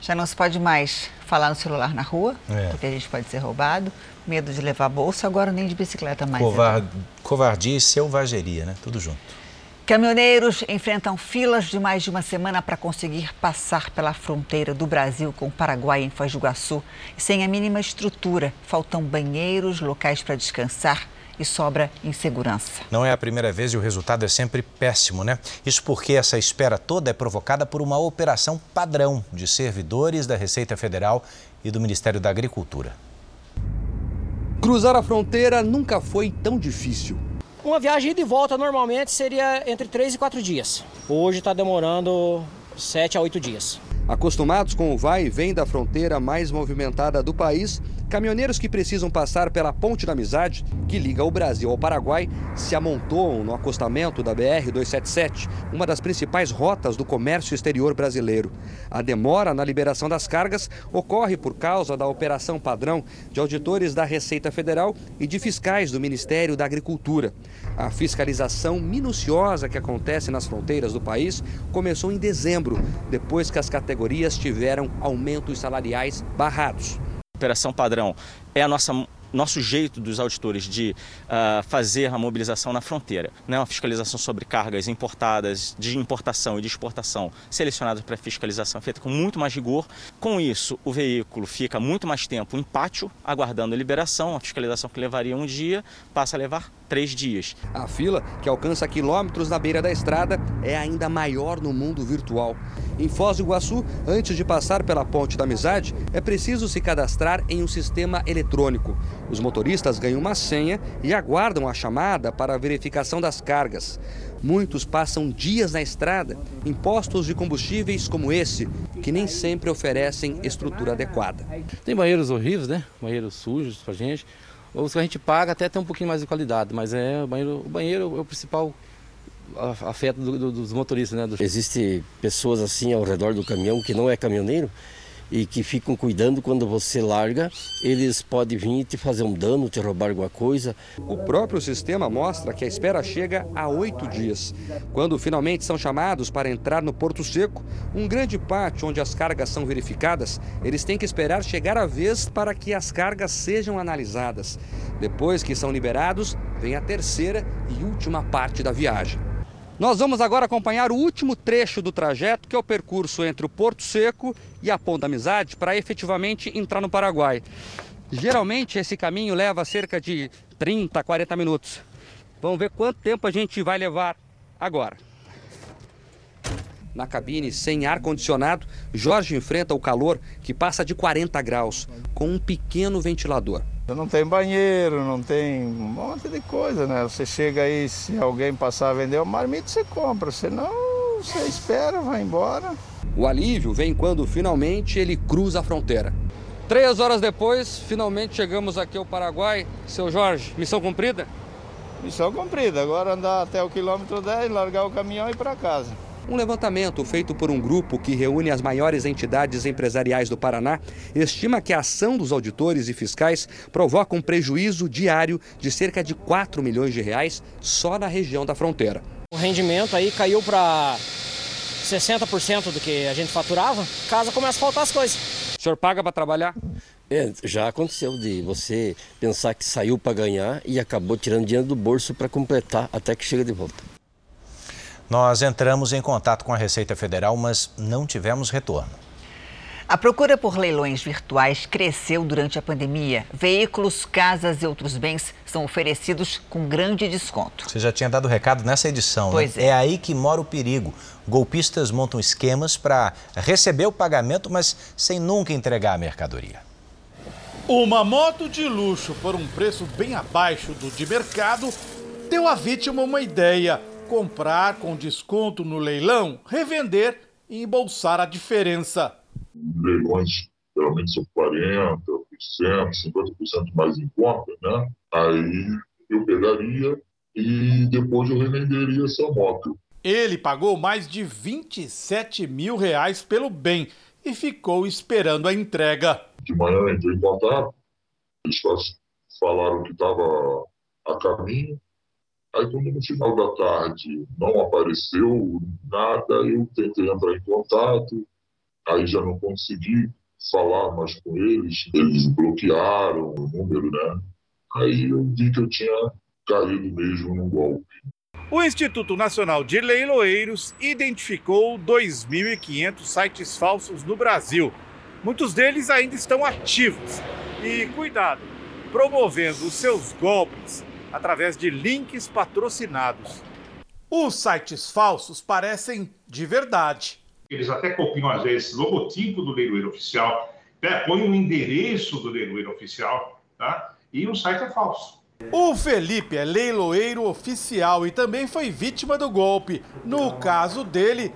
Já não se pode mais falar no celular na rua, é. porque a gente pode ser roubado, medo de levar bolsa, agora nem de bicicleta mais. Covard... Covardia e selvageria, né? Tudo junto. Caminhoneiros enfrentam filas de mais de uma semana para conseguir passar pela fronteira do Brasil com o Paraguai em Foz do Iguaçu. Sem a mínima estrutura, faltam banheiros, locais para descansar e sobra insegurança. Não é a primeira vez e o resultado é sempre péssimo, né? Isso porque essa espera toda é provocada por uma operação padrão de servidores da Receita Federal e do Ministério da Agricultura. Cruzar a fronteira nunca foi tão difícil. Uma viagem de volta normalmente seria entre 3 e 4 dias. Hoje está demorando 7 a 8 dias. Acostumados com o vai e vem da fronteira mais movimentada do país, caminhoneiros que precisam passar pela Ponte da Amizade, que liga o Brasil ao Paraguai, se amontoam no acostamento da BR-277, uma das principais rotas do comércio exterior brasileiro. A demora na liberação das cargas ocorre por causa da operação padrão de auditores da Receita Federal e de fiscais do Ministério da Agricultura. A fiscalização minuciosa que acontece nas fronteiras do país começou em dezembro, depois que as categorias tiveram aumentos salariais barrados. Operação padrão. É a nossa nosso jeito dos auditores de uh, fazer a mobilização na fronteira, né? uma fiscalização sobre cargas importadas, de importação e de exportação, selecionadas para fiscalização feita com muito mais rigor. Com isso, o veículo fica muito mais tempo em pátio, aguardando a liberação, a fiscalização que levaria um dia passa a levar três dias. A fila, que alcança quilômetros na beira da estrada, é ainda maior no mundo virtual. Em Foz do Iguaçu, antes de passar pela Ponte da Amizade, é preciso se cadastrar em um sistema eletrônico. Os motoristas ganham uma senha e aguardam a chamada para a verificação das cargas. Muitos passam dias na estrada em postos de combustíveis como esse, que nem sempre oferecem estrutura adequada. Tem banheiros horríveis, né? Banheiros sujos pra gente. Os que a gente paga até tem um pouquinho mais de qualidade, mas é o banheiro, o banheiro é o principal afeto do, do, dos motoristas, né? Existe pessoas assim ao redor do caminhão que não é caminhoneiro e que ficam cuidando quando você larga, eles podem vir te fazer um dano, te roubar alguma coisa. O próprio sistema mostra que a espera chega a oito dias. Quando finalmente são chamados para entrar no Porto Seco, um grande pátio onde as cargas são verificadas, eles têm que esperar chegar a vez para que as cargas sejam analisadas. Depois que são liberados, vem a terceira e última parte da viagem. Nós vamos agora acompanhar o último trecho do trajeto, que é o percurso entre o Porto Seco e a Ponta Amizade, para efetivamente entrar no Paraguai. Geralmente esse caminho leva cerca de 30, 40 minutos. Vamos ver quanto tempo a gente vai levar agora. Na cabine sem ar-condicionado, Jorge enfrenta o calor que passa de 40 graus, com um pequeno ventilador. Não tem banheiro, não tem um monte de coisa, né? Você chega aí, se alguém passar a vender o marmito, você compra, senão você espera, vai embora. O alívio vem quando finalmente ele cruza a fronteira. Três horas depois, finalmente chegamos aqui ao Paraguai. Seu Jorge, missão cumprida? Missão cumprida, agora andar até o quilômetro 10, largar o caminhão e ir para casa. Um levantamento feito por um grupo que reúne as maiores entidades empresariais do Paraná estima que a ação dos auditores e fiscais provoca um prejuízo diário de cerca de 4 milhões de reais só na região da fronteira. O rendimento aí caiu para 60% do que a gente faturava, casa começa a faltar as coisas. O senhor paga para trabalhar? É, já aconteceu de você pensar que saiu para ganhar e acabou tirando dinheiro do bolso para completar até que chega de volta. Nós entramos em contato com a Receita Federal, mas não tivemos retorno. A procura por leilões virtuais cresceu durante a pandemia. Veículos, casas e outros bens são oferecidos com grande desconto. Você já tinha dado recado nessa edição, pois né? É. é aí que mora o perigo. Golpistas montam esquemas para receber o pagamento, mas sem nunca entregar a mercadoria. Uma moto de luxo por um preço bem abaixo do de mercado deu à vítima uma ideia comprar com desconto no leilão, revender e embolsar a diferença. Leilões geralmente são 40%, 50% mais em conta, né? Aí eu pegaria e depois eu revenderia essa moto. Ele pagou mais de 27 mil reais pelo bem e ficou esperando a entrega. De manhã entrei em contato, eles falaram que estava a caminho, Aí, quando no final da tarde não apareceu nada, eu tentei entrar em contato, aí já não consegui falar mais com eles, eles bloquearam o número, né? Aí eu vi que eu tinha caído mesmo no golpe. O Instituto Nacional de Leiloeiros identificou 2.500 sites falsos no Brasil. Muitos deles ainda estão ativos. E cuidado, promovendo os seus golpes através de links patrocinados. Os sites falsos parecem de verdade. Eles até copiam, às vezes, logotipo do leiloeiro oficial, né? põem um endereço do leiloeiro oficial, tá? e o site é falso. O Felipe é leiloeiro oficial e também foi vítima do golpe. No caso dele,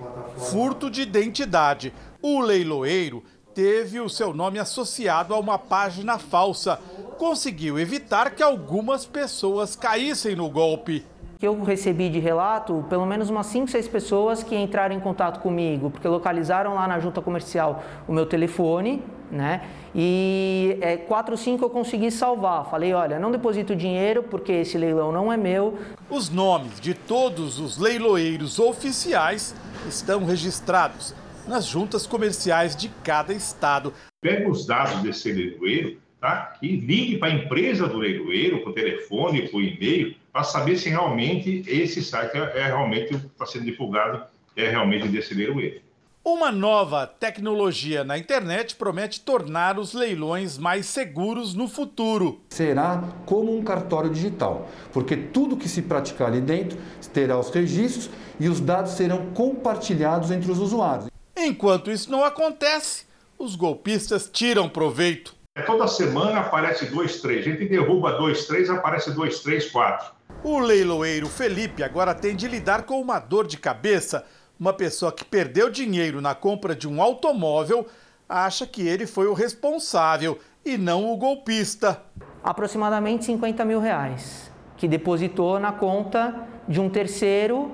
furto de identidade. O leiloeiro teve o seu nome associado a uma página falsa. Conseguiu evitar que algumas pessoas caíssem no golpe que eu recebi de relato, pelo menos umas 5, 6 pessoas que entraram em contato comigo, porque localizaram lá na junta comercial o meu telefone, né? E é, 4 ou 5 eu consegui salvar. Falei, olha, não deposito dinheiro porque esse leilão não é meu. Os nomes de todos os leiloeiros oficiais estão registrados nas juntas comerciais de cada estado. Pega os dados desse leiloeiro tá? e ligue para a empresa do leiloeiro, por telefone, por e-mail, para saber se realmente esse site é, é realmente está sendo divulgado, é realmente desse leiloeiro. Uma nova tecnologia na internet promete tornar os leilões mais seguros no futuro. Será como um cartório digital, porque tudo que se praticar ali dentro terá os registros e os dados serão compartilhados entre os usuários. Enquanto isso não acontece, os golpistas tiram proveito. É toda semana aparece dois, três. A gente derruba dois, três, aparece dois, três, quatro. O leiloeiro Felipe agora tem de lidar com uma dor de cabeça. Uma pessoa que perdeu dinheiro na compra de um automóvel acha que ele foi o responsável e não o golpista. Aproximadamente 50 mil reais, que depositou na conta de um terceiro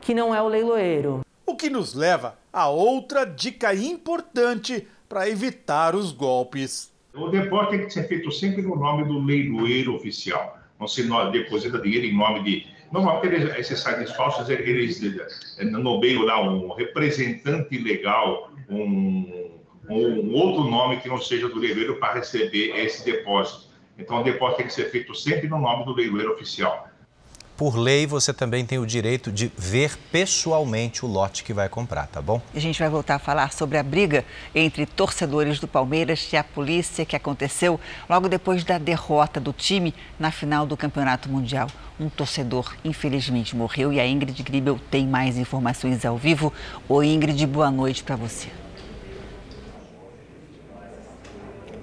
que não é o leiloeiro. O que nos leva a outra dica importante para evitar os golpes. O depósito tem que ser feito sempre no nome do leiloeiro oficial. Não se deposita dinheiro em nome de. Normalmente, esses sites falsos, eles nomeiam lá um representante legal, um, um outro nome que não seja do leiloeiro para receber esse depósito. Então, o depósito tem que ser feito sempre no nome do leiloeiro oficial por lei, você também tem o direito de ver pessoalmente o lote que vai comprar, tá bom? A gente vai voltar a falar sobre a briga entre torcedores do Palmeiras e a polícia que aconteceu logo depois da derrota do time na final do Campeonato Mundial. Um torcedor, infelizmente, morreu e a Ingrid Gribel tem mais informações ao vivo. Oi, Ingrid, boa noite para você.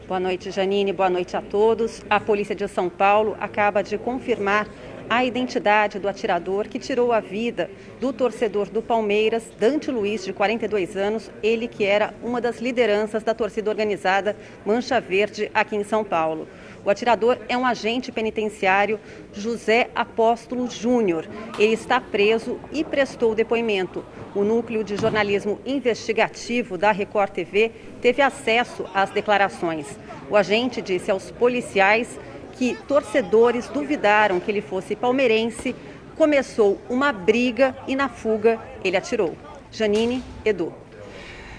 Boa noite, Janine. Boa noite a todos. A Polícia de São Paulo acaba de confirmar a identidade do atirador que tirou a vida do torcedor do Palmeiras, Dante Luiz, de 42 anos, ele que era uma das lideranças da torcida organizada Mancha Verde aqui em São Paulo. O atirador é um agente penitenciário, José Apóstolo Júnior. Ele está preso e prestou depoimento. O núcleo de jornalismo investigativo da Record TV teve acesso às declarações. O agente disse aos policiais que torcedores duvidaram que ele fosse palmeirense, começou uma briga e na fuga ele atirou. Janine, Edu.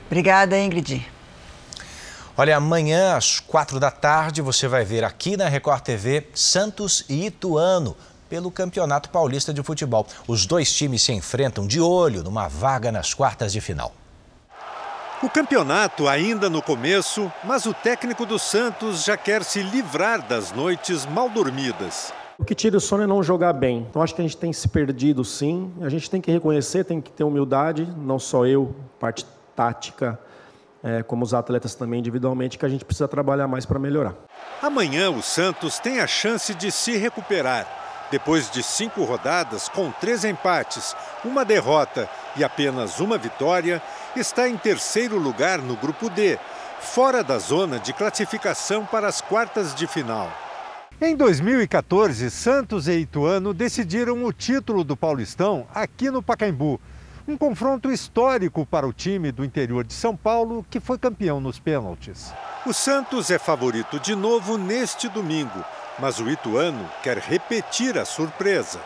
Obrigada, Ingrid. Olha, amanhã às quatro da tarde você vai ver aqui na Record TV Santos e Ituano pelo Campeonato Paulista de Futebol. Os dois times se enfrentam de olho numa vaga nas quartas de final. O campeonato ainda no começo, mas o técnico do Santos já quer se livrar das noites mal dormidas. O que tira o sono é não jogar bem. Então acho que a gente tem se perdido sim. A gente tem que reconhecer, tem que ter humildade, não só eu, parte tática, é, como os atletas também individualmente, que a gente precisa trabalhar mais para melhorar. Amanhã o Santos tem a chance de se recuperar. Depois de cinco rodadas, com três empates, uma derrota e apenas uma vitória, está em terceiro lugar no grupo D, fora da zona de classificação para as quartas de final. Em 2014, Santos e Ituano decidiram o título do Paulistão aqui no Pacaembu. Um confronto histórico para o time do interior de São Paulo, que foi campeão nos pênaltis. O Santos é favorito de novo neste domingo, mas o Ituano quer repetir a surpresa.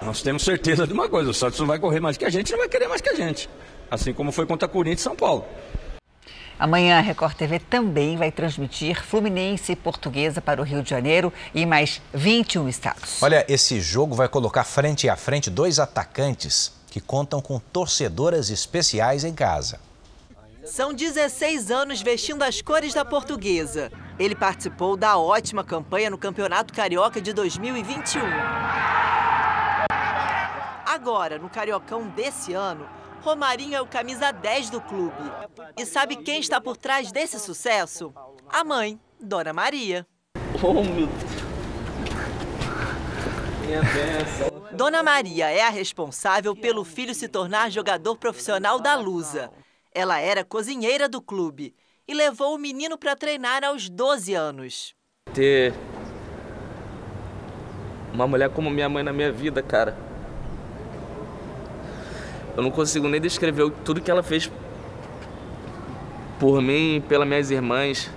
Nós temos certeza de uma coisa: o Santos não vai correr mais que a gente, não vai querer mais que a gente. Assim como foi contra a Corinthians e São Paulo. Amanhã a Record TV também vai transmitir Fluminense e Portuguesa para o Rio de Janeiro e mais 21 estados. Olha, esse jogo vai colocar frente a frente dois atacantes que contam com torcedoras especiais em casa. São 16 anos vestindo as cores da Portuguesa. Ele participou da ótima campanha no Campeonato Carioca de 2021. Agora, no Cariocão desse ano, Romarinho é o camisa 10 do clube. E sabe quem está por trás desse sucesso? A mãe, Dona Maria. Oh, meu Minha bênção. Dona Maria é a responsável pelo filho se tornar jogador profissional da Lusa. Ela era cozinheira do clube e levou o menino para treinar aos 12 anos. Ter uma mulher como minha mãe na minha vida, cara. Eu não consigo nem descrever tudo que ela fez por mim e pelas minhas irmãs.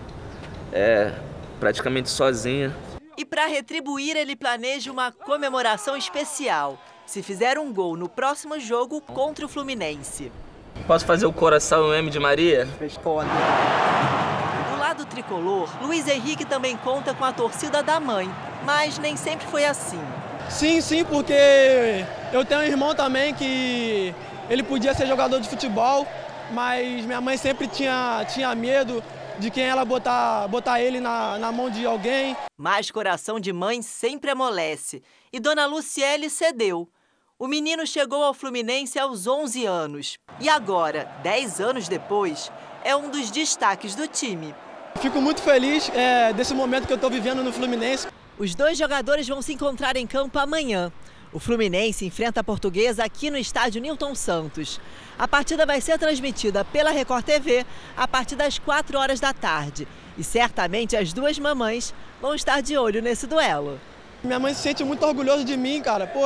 É, praticamente sozinha. E para retribuir, ele planeja uma comemoração especial. Se fizer um gol no próximo jogo contra o Fluminense. Posso fazer o coração M de Maria? Responde. Do lado tricolor, Luiz Henrique também conta com a torcida da mãe, mas nem sempre foi assim. Sim, sim, porque eu tenho um irmão também que ele podia ser jogador de futebol, mas minha mãe sempre tinha, tinha medo de quem ela botar, botar ele na, na mão de alguém. Mas coração de mãe sempre amolece. E Dona Luciele cedeu. O menino chegou ao Fluminense aos 11 anos. E agora, 10 anos depois, é um dos destaques do time. Fico muito feliz é, desse momento que eu estou vivendo no Fluminense. Os dois jogadores vão se encontrar em campo amanhã. O Fluminense enfrenta a Portuguesa aqui no estádio Newton Santos. A partida vai ser transmitida pela Record TV a partir das 4 horas da tarde. E certamente as duas mamães vão estar de olho nesse duelo. Minha mãe se sente muito orgulhosa de mim, cara. Pô,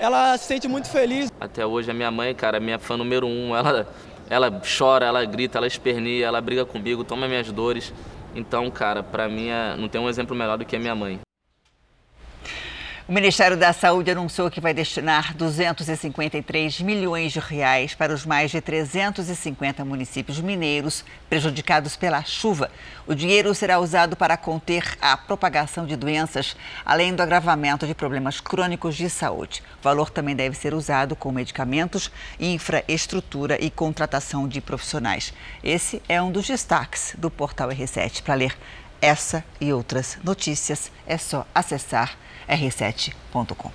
ela se sente muito feliz. Até hoje a minha mãe, cara, é minha fã número um. Ela, ela chora, ela grita, ela esperneia, ela briga comigo, toma minhas dores. Então, cara, pra mim é, não tem um exemplo melhor do que a minha mãe. O Ministério da Saúde anunciou que vai destinar 253 milhões de reais para os mais de 350 municípios mineiros prejudicados pela chuva. O dinheiro será usado para conter a propagação de doenças, além do agravamento de problemas crônicos de saúde. O valor também deve ser usado com medicamentos, infraestrutura e contratação de profissionais. Esse é um dos destaques do portal R7. Para ler essa e outras notícias, é só acessar r7.com.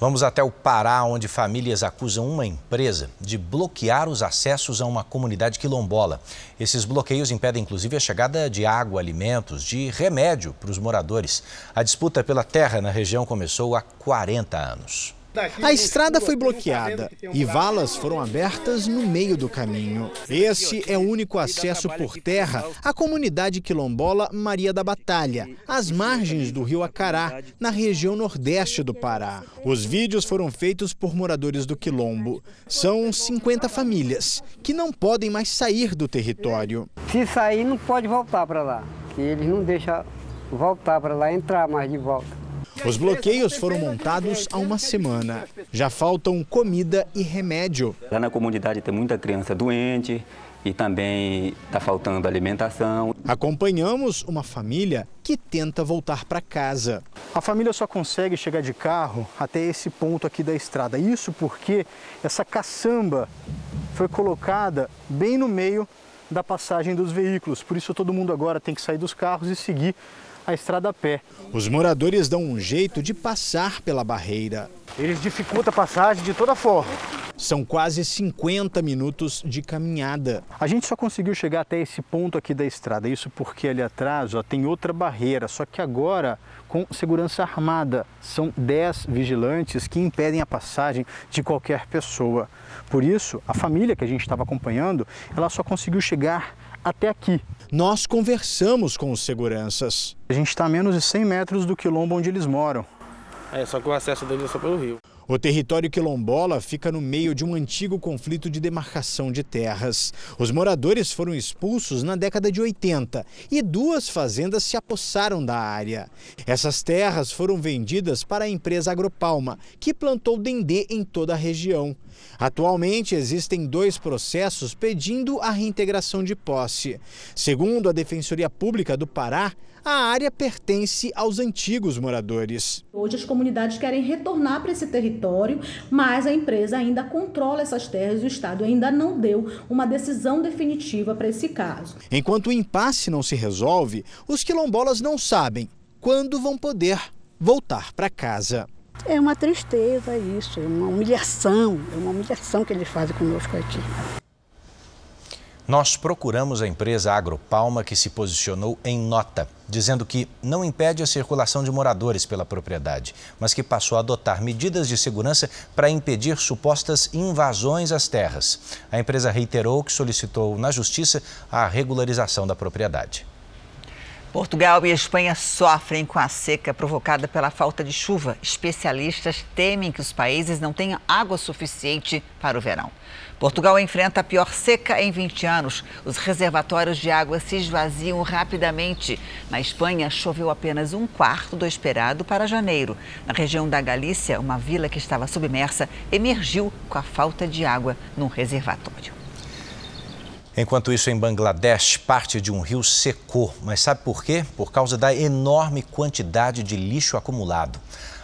Vamos até o Pará, onde famílias acusam uma empresa de bloquear os acessos a uma comunidade quilombola. Esses bloqueios impedem, inclusive, a chegada de água, alimentos, de remédio para os moradores. A disputa pela terra na região começou há 40 anos. A estrada foi bloqueada e valas foram abertas no meio do caminho. Este é o único acesso por terra à comunidade quilombola Maria da Batalha, às margens do rio Acará, na região nordeste do Pará. Os vídeos foram feitos por moradores do quilombo. São 50 famílias que não podem mais sair do território. Se sair, não pode voltar para lá, que eles não deixam voltar para lá, entrar mais de volta. Os bloqueios foram montados há uma semana. Já faltam comida e remédio. Lá na comunidade tem muita criança doente e também está faltando alimentação. Acompanhamos uma família que tenta voltar para casa. A família só consegue chegar de carro até esse ponto aqui da estrada. Isso porque essa caçamba foi colocada bem no meio da passagem dos veículos. Por isso todo mundo agora tem que sair dos carros e seguir a estrada a pé. Os moradores dão um jeito de passar pela barreira. Eles dificultam a passagem de toda forma. São quase 50 minutos de caminhada. A gente só conseguiu chegar até esse ponto aqui da estrada, isso porque ali atrás ó, tem outra barreira, só que agora com segurança armada. São 10 vigilantes que impedem a passagem de qualquer pessoa. Por isso, a família que a gente estava acompanhando, ela só conseguiu chegar até aqui. Nós conversamos com os seguranças. A gente está a menos de 100 metros do quilombo onde eles moram. É, só que o acesso deles é só pelo rio. O território quilombola fica no meio de um antigo conflito de demarcação de terras. Os moradores foram expulsos na década de 80 e duas fazendas se apossaram da área. Essas terras foram vendidas para a empresa Agropalma, que plantou dendê em toda a região. Atualmente existem dois processos pedindo a reintegração de posse. Segundo a Defensoria Pública do Pará, a área pertence aos antigos moradores. Hoje as comunidades querem retornar para esse território, mas a empresa ainda controla essas terras e o Estado ainda não deu uma decisão definitiva para esse caso. Enquanto o impasse não se resolve, os quilombolas não sabem quando vão poder voltar para casa. É uma tristeza isso, é uma humilhação, é uma humilhação que eles fazem conosco aqui. Nós procuramos a empresa Agropalma que se posicionou em nota, dizendo que não impede a circulação de moradores pela propriedade, mas que passou a adotar medidas de segurança para impedir supostas invasões às terras. A empresa reiterou que solicitou na justiça a regularização da propriedade. Portugal e Espanha sofrem com a seca provocada pela falta de chuva. Especialistas temem que os países não tenham água suficiente para o verão. Portugal enfrenta a pior seca em 20 anos. Os reservatórios de água se esvaziam rapidamente. Na Espanha, choveu apenas um quarto do esperado para janeiro. Na região da Galícia, uma vila que estava submersa emergiu com a falta de água num reservatório. Enquanto isso, em Bangladesh, parte de um rio secou. Mas sabe por quê? Por causa da enorme quantidade de lixo acumulado.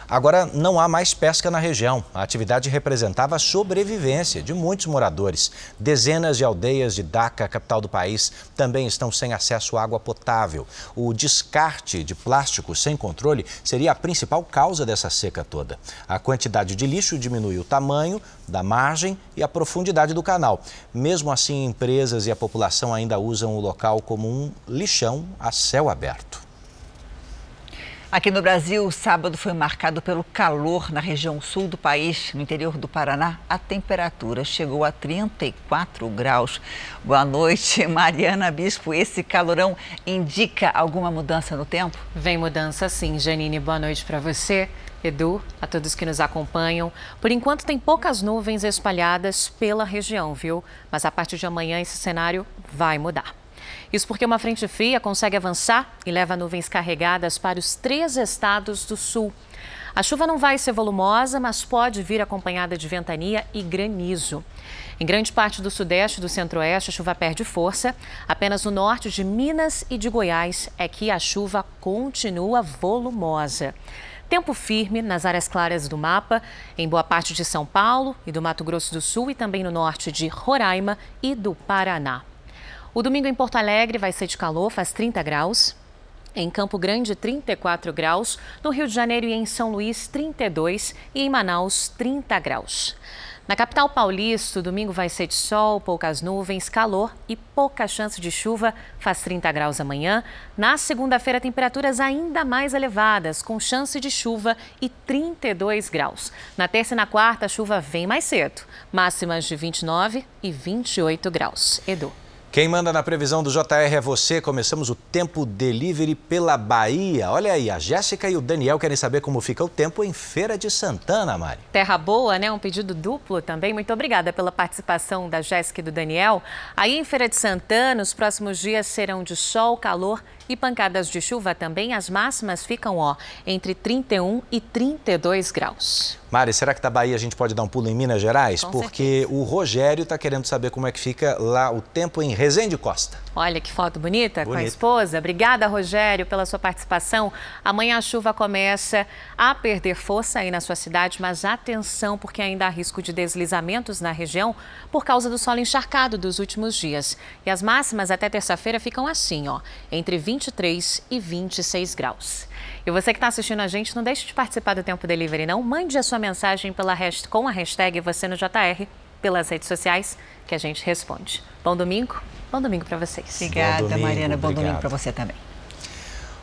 Agora não há mais pesca na região. A atividade representava a sobrevivência de muitos moradores. Dezenas de aldeias de Dhaka, capital do país, também estão sem acesso à água potável. O descarte de plástico sem controle seria a principal causa dessa seca toda. A quantidade de lixo diminui o tamanho da margem e a profundidade do canal. Mesmo assim, empresas e a população ainda usam o local como um lixão a céu aberto. Aqui no Brasil, o sábado foi marcado pelo calor na região sul do país. No interior do Paraná, a temperatura chegou a 34 graus. Boa noite, *laughs* Mariana Bispo. Esse calorão indica alguma mudança no tempo? Vem mudança sim, Janine. Boa noite para você. Edu, a todos que nos acompanham. Por enquanto tem poucas nuvens espalhadas pela região, viu? Mas a partir de amanhã esse cenário vai mudar. Isso porque uma frente fria consegue avançar e leva nuvens carregadas para os três estados do sul. A chuva não vai ser volumosa, mas pode vir acompanhada de ventania e granizo. Em grande parte do sudeste e do centro-oeste, a chuva perde força. Apenas no norte de Minas e de Goiás é que a chuva continua volumosa. Tempo firme nas áreas claras do mapa, em boa parte de São Paulo e do Mato Grosso do Sul e também no norte de Roraima e do Paraná. O domingo em Porto Alegre vai ser de calor, faz 30 graus. Em Campo Grande, 34 graus. No Rio de Janeiro e em São Luís, 32. E em Manaus, 30 graus. Na capital paulista, o domingo vai ser de sol, poucas nuvens, calor e pouca chance de chuva, faz 30 graus amanhã. Na segunda-feira, temperaturas ainda mais elevadas, com chance de chuva e 32 graus. Na terça e na quarta, a chuva vem mais cedo, máximas de 29 e 28 graus. Edu. Quem manda na previsão do JR é você. Começamos o Tempo Delivery pela Bahia. Olha aí, a Jéssica e o Daniel querem saber como fica o tempo em Feira de Santana, Mari. Terra boa, né? Um pedido duplo também. Muito obrigada pela participação da Jéssica e do Daniel. Aí em Feira de Santana, os próximos dias serão de sol, calor pancadas de chuva também. As máximas ficam, ó, entre 31 e 32 graus. Mari, será que da Bahia a gente pode dar um pulo em Minas Gerais? Com Porque certeza. o Rogério está querendo saber como é que fica lá o tempo em Resende Costa. Olha que foto bonita, bonita, com a esposa. Obrigada, Rogério, pela sua participação. Amanhã a chuva começa a perder força aí na sua cidade, mas atenção, porque ainda há risco de deslizamentos na região por causa do solo encharcado dos últimos dias. E as máximas até terça-feira ficam assim, ó, entre 23 e 26 graus. E você que está assistindo a gente, não deixe de participar do Tempo Delivery, não. Mande a sua mensagem pela com a hashtag você no JR pelas redes sociais que a gente responde. Bom domingo, bom domingo para vocês. Obrigada, domingo, Mariana. Bom domingo para você também.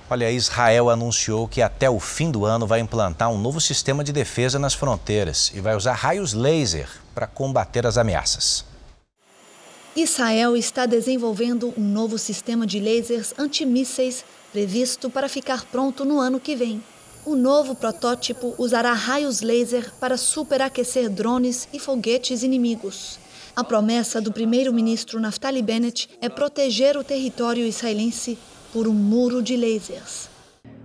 Olha, Israel anunciou que até o fim do ano vai implantar um novo sistema de defesa nas fronteiras e vai usar raios laser para combater as ameaças. Israel está desenvolvendo um novo sistema de lasers antimísseis previsto para ficar pronto no ano que vem. O novo protótipo usará raios laser para superaquecer drones e foguetes inimigos. A promessa do primeiro-ministro Naftali Bennett é proteger o território israelense por um muro de lasers.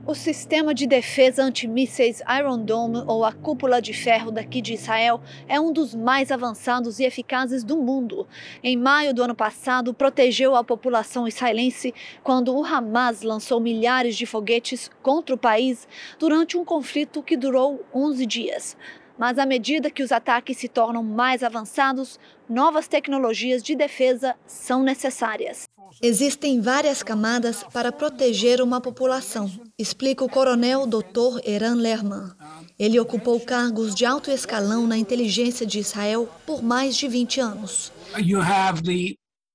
O sistema de defesa antimísseis Iron Dome, ou a cúpula de ferro daqui de Israel, é um dos mais avançados e eficazes do mundo. Em maio do ano passado, protegeu a população israelense quando o Hamas lançou milhares de foguetes contra o país durante um conflito que durou 11 dias. Mas à medida que os ataques se tornam mais avançados, novas tecnologias de defesa são necessárias. Existem várias camadas para proteger uma população, explica o coronel Dr. Eran Lerman. Ele ocupou cargos de alto escalão na inteligência de Israel por mais de 20 anos.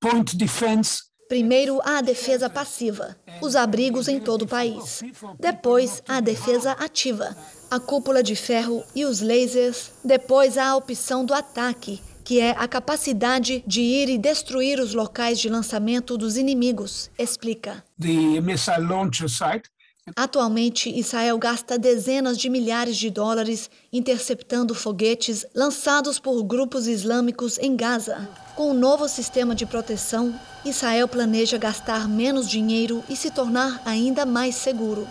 point defense Primeiro, a defesa passiva, os abrigos em todo o país. Depois, a defesa ativa, a cúpula de ferro e os lasers. Depois, a opção do ataque, que é a capacidade de ir e destruir os locais de lançamento dos inimigos, explica. The missile launcher site. Atualmente, Israel gasta dezenas de milhares de dólares interceptando foguetes lançados por grupos islâmicos em Gaza. Com o novo sistema de proteção, Israel planeja gastar menos dinheiro e se tornar ainda mais seguro.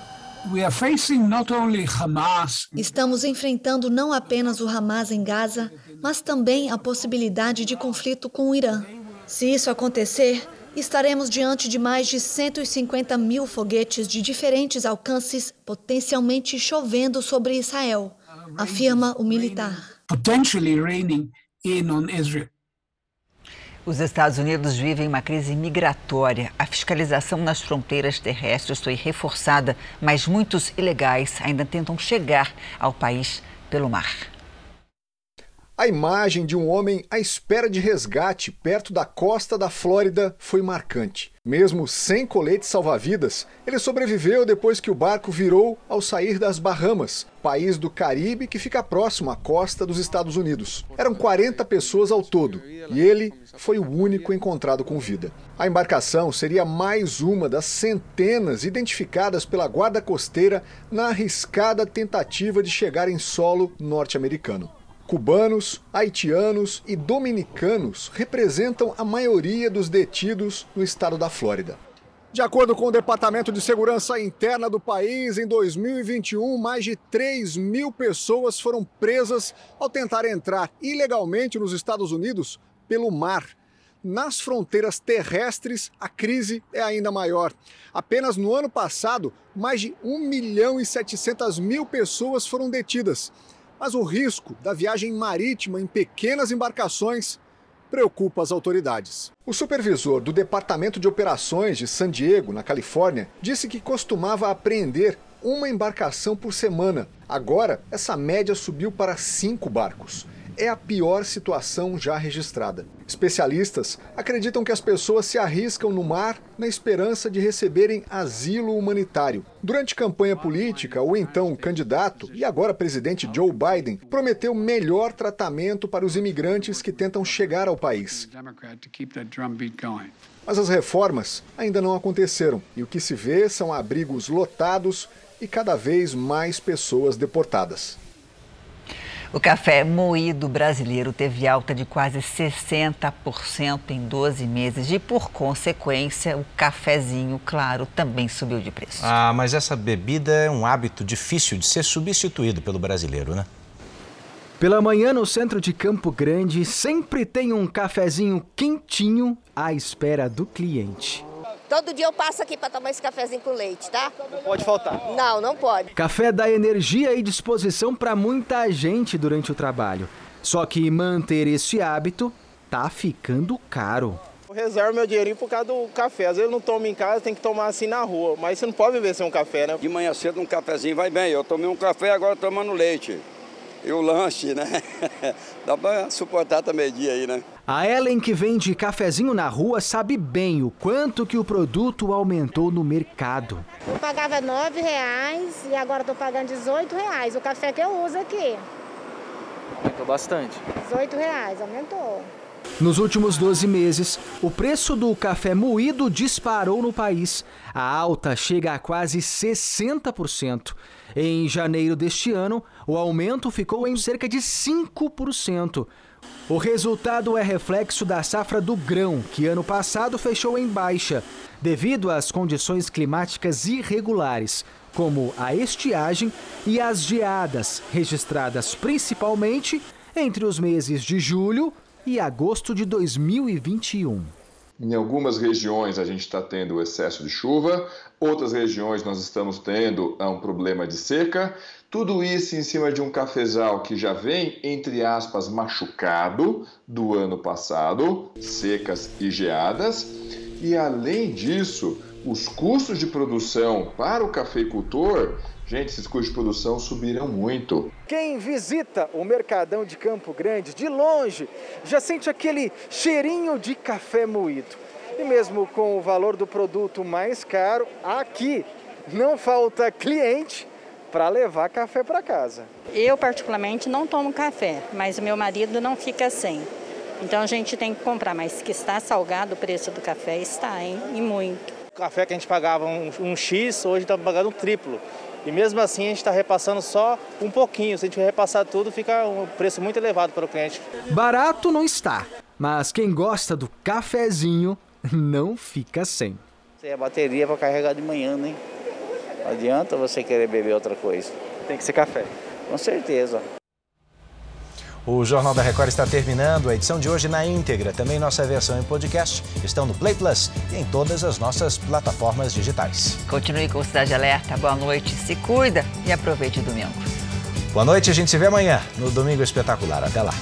Estamos enfrentando não apenas o Hamas em Gaza, mas também a possibilidade de conflito com o Irã. Se isso acontecer, estaremos diante de mais de 150 mil foguetes de diferentes alcances potencialmente chovendo sobre Israel, afirma o militar. Os Estados Unidos vivem uma crise migratória. A fiscalização nas fronteiras terrestres foi reforçada, mas muitos ilegais ainda tentam chegar ao país pelo mar. A imagem de um homem à espera de resgate perto da costa da Flórida foi marcante. Mesmo sem colete salva-vidas, ele sobreviveu depois que o barco virou ao sair das Bahamas, país do Caribe que fica próximo à costa dos Estados Unidos. Eram 40 pessoas ao todo e ele foi o único encontrado com vida. A embarcação seria mais uma das centenas identificadas pela Guarda Costeira na arriscada tentativa de chegar em solo norte-americano. Cubanos, haitianos e dominicanos representam a maioria dos detidos no estado da Flórida. De acordo com o Departamento de Segurança Interna do país, em 2021, mais de 3 mil pessoas foram presas ao tentar entrar ilegalmente nos Estados Unidos pelo mar. Nas fronteiras terrestres, a crise é ainda maior. Apenas no ano passado, mais de 1 milhão e 700 mil pessoas foram detidas mas o risco da viagem marítima em pequenas embarcações preocupa as autoridades. O supervisor do Departamento de Operações de San Diego, na Califórnia, disse que costumava apreender uma embarcação por semana. Agora, essa média subiu para cinco barcos é a pior situação já registrada. Especialistas acreditam que as pessoas se arriscam no mar na esperança de receberem asilo humanitário. Durante campanha política, o então candidato e agora presidente Joe Biden prometeu melhor tratamento para os imigrantes que tentam chegar ao país. Mas as reformas ainda não aconteceram e o que se vê são abrigos lotados e cada vez mais pessoas deportadas. O café moído brasileiro teve alta de quase 60% em 12 meses e, por consequência, o cafezinho, claro, também subiu de preço. Ah, mas essa bebida é um hábito difícil de ser substituído pelo brasileiro, né? Pela manhã, no centro de Campo Grande, sempre tem um cafezinho quentinho à espera do cliente. Todo dia eu passo aqui para tomar esse cafezinho com leite, tá? Não pode faltar. Não, não pode. Café dá energia e disposição para muita gente durante o trabalho. Só que manter esse hábito tá ficando caro. Eu reservo meu dinheirinho por causa do café. Às vezes eu não tomo em casa, tem que tomar assim na rua. Mas você não pode viver sem um café, né? De manhã cedo um cafezinho vai bem. Eu tomei um café agora tomando leite. E o lanche, né? *laughs* Dá pra suportar também dia aí, né? A Ellen que vende cafezinho na rua sabe bem o quanto que o produto aumentou no mercado. Eu pagava nove reais e agora estou pagando 18 reais. O café que eu uso aqui. Aumentou bastante. 18 reais, aumentou. Nos últimos 12 meses, o preço do café moído disparou no país. A alta chega a quase 60%. Em janeiro deste ano, o aumento ficou em cerca de 5%. O resultado é reflexo da safra do grão, que ano passado fechou em baixa, devido às condições climáticas irregulares, como a estiagem e as geadas, registradas principalmente entre os meses de julho e agosto de 2021. Em algumas regiões a gente está tendo excesso de chuva, outras regiões nós estamos tendo um problema de seca. Tudo isso em cima de um cafezal que já vem, entre aspas, machucado do ano passado, secas e geadas. E além disso, os custos de produção para o cafeicultor Gente, esses custos de produção subiram muito. Quem visita o Mercadão de Campo Grande de longe já sente aquele cheirinho de café moído. E mesmo com o valor do produto mais caro, aqui não falta cliente para levar café para casa. Eu, particularmente, não tomo café, mas o meu marido não fica sem. Então a gente tem que comprar, mas que está salgado o preço do café, está, hein? E muito. O café que a gente pagava um, um X, hoje está pagando um triplo. E mesmo assim a gente está repassando só um pouquinho. Se a gente repassar tudo, fica um preço muito elevado para o cliente. Barato não está, mas quem gosta do cafezinho não fica sem. É a bateria para carregar de manhã, né? Não adianta você querer beber outra coisa. Tem que ser café. Com certeza. O Jornal da Record está terminando. A edição de hoje na íntegra, também nossa versão em podcast, estão no Play Plus e em todas as nossas plataformas digitais. Continue com o Cidade Alerta. Boa noite, se cuida e aproveite o domingo. Boa noite, a gente se vê amanhã no Domingo Espetacular. Até lá.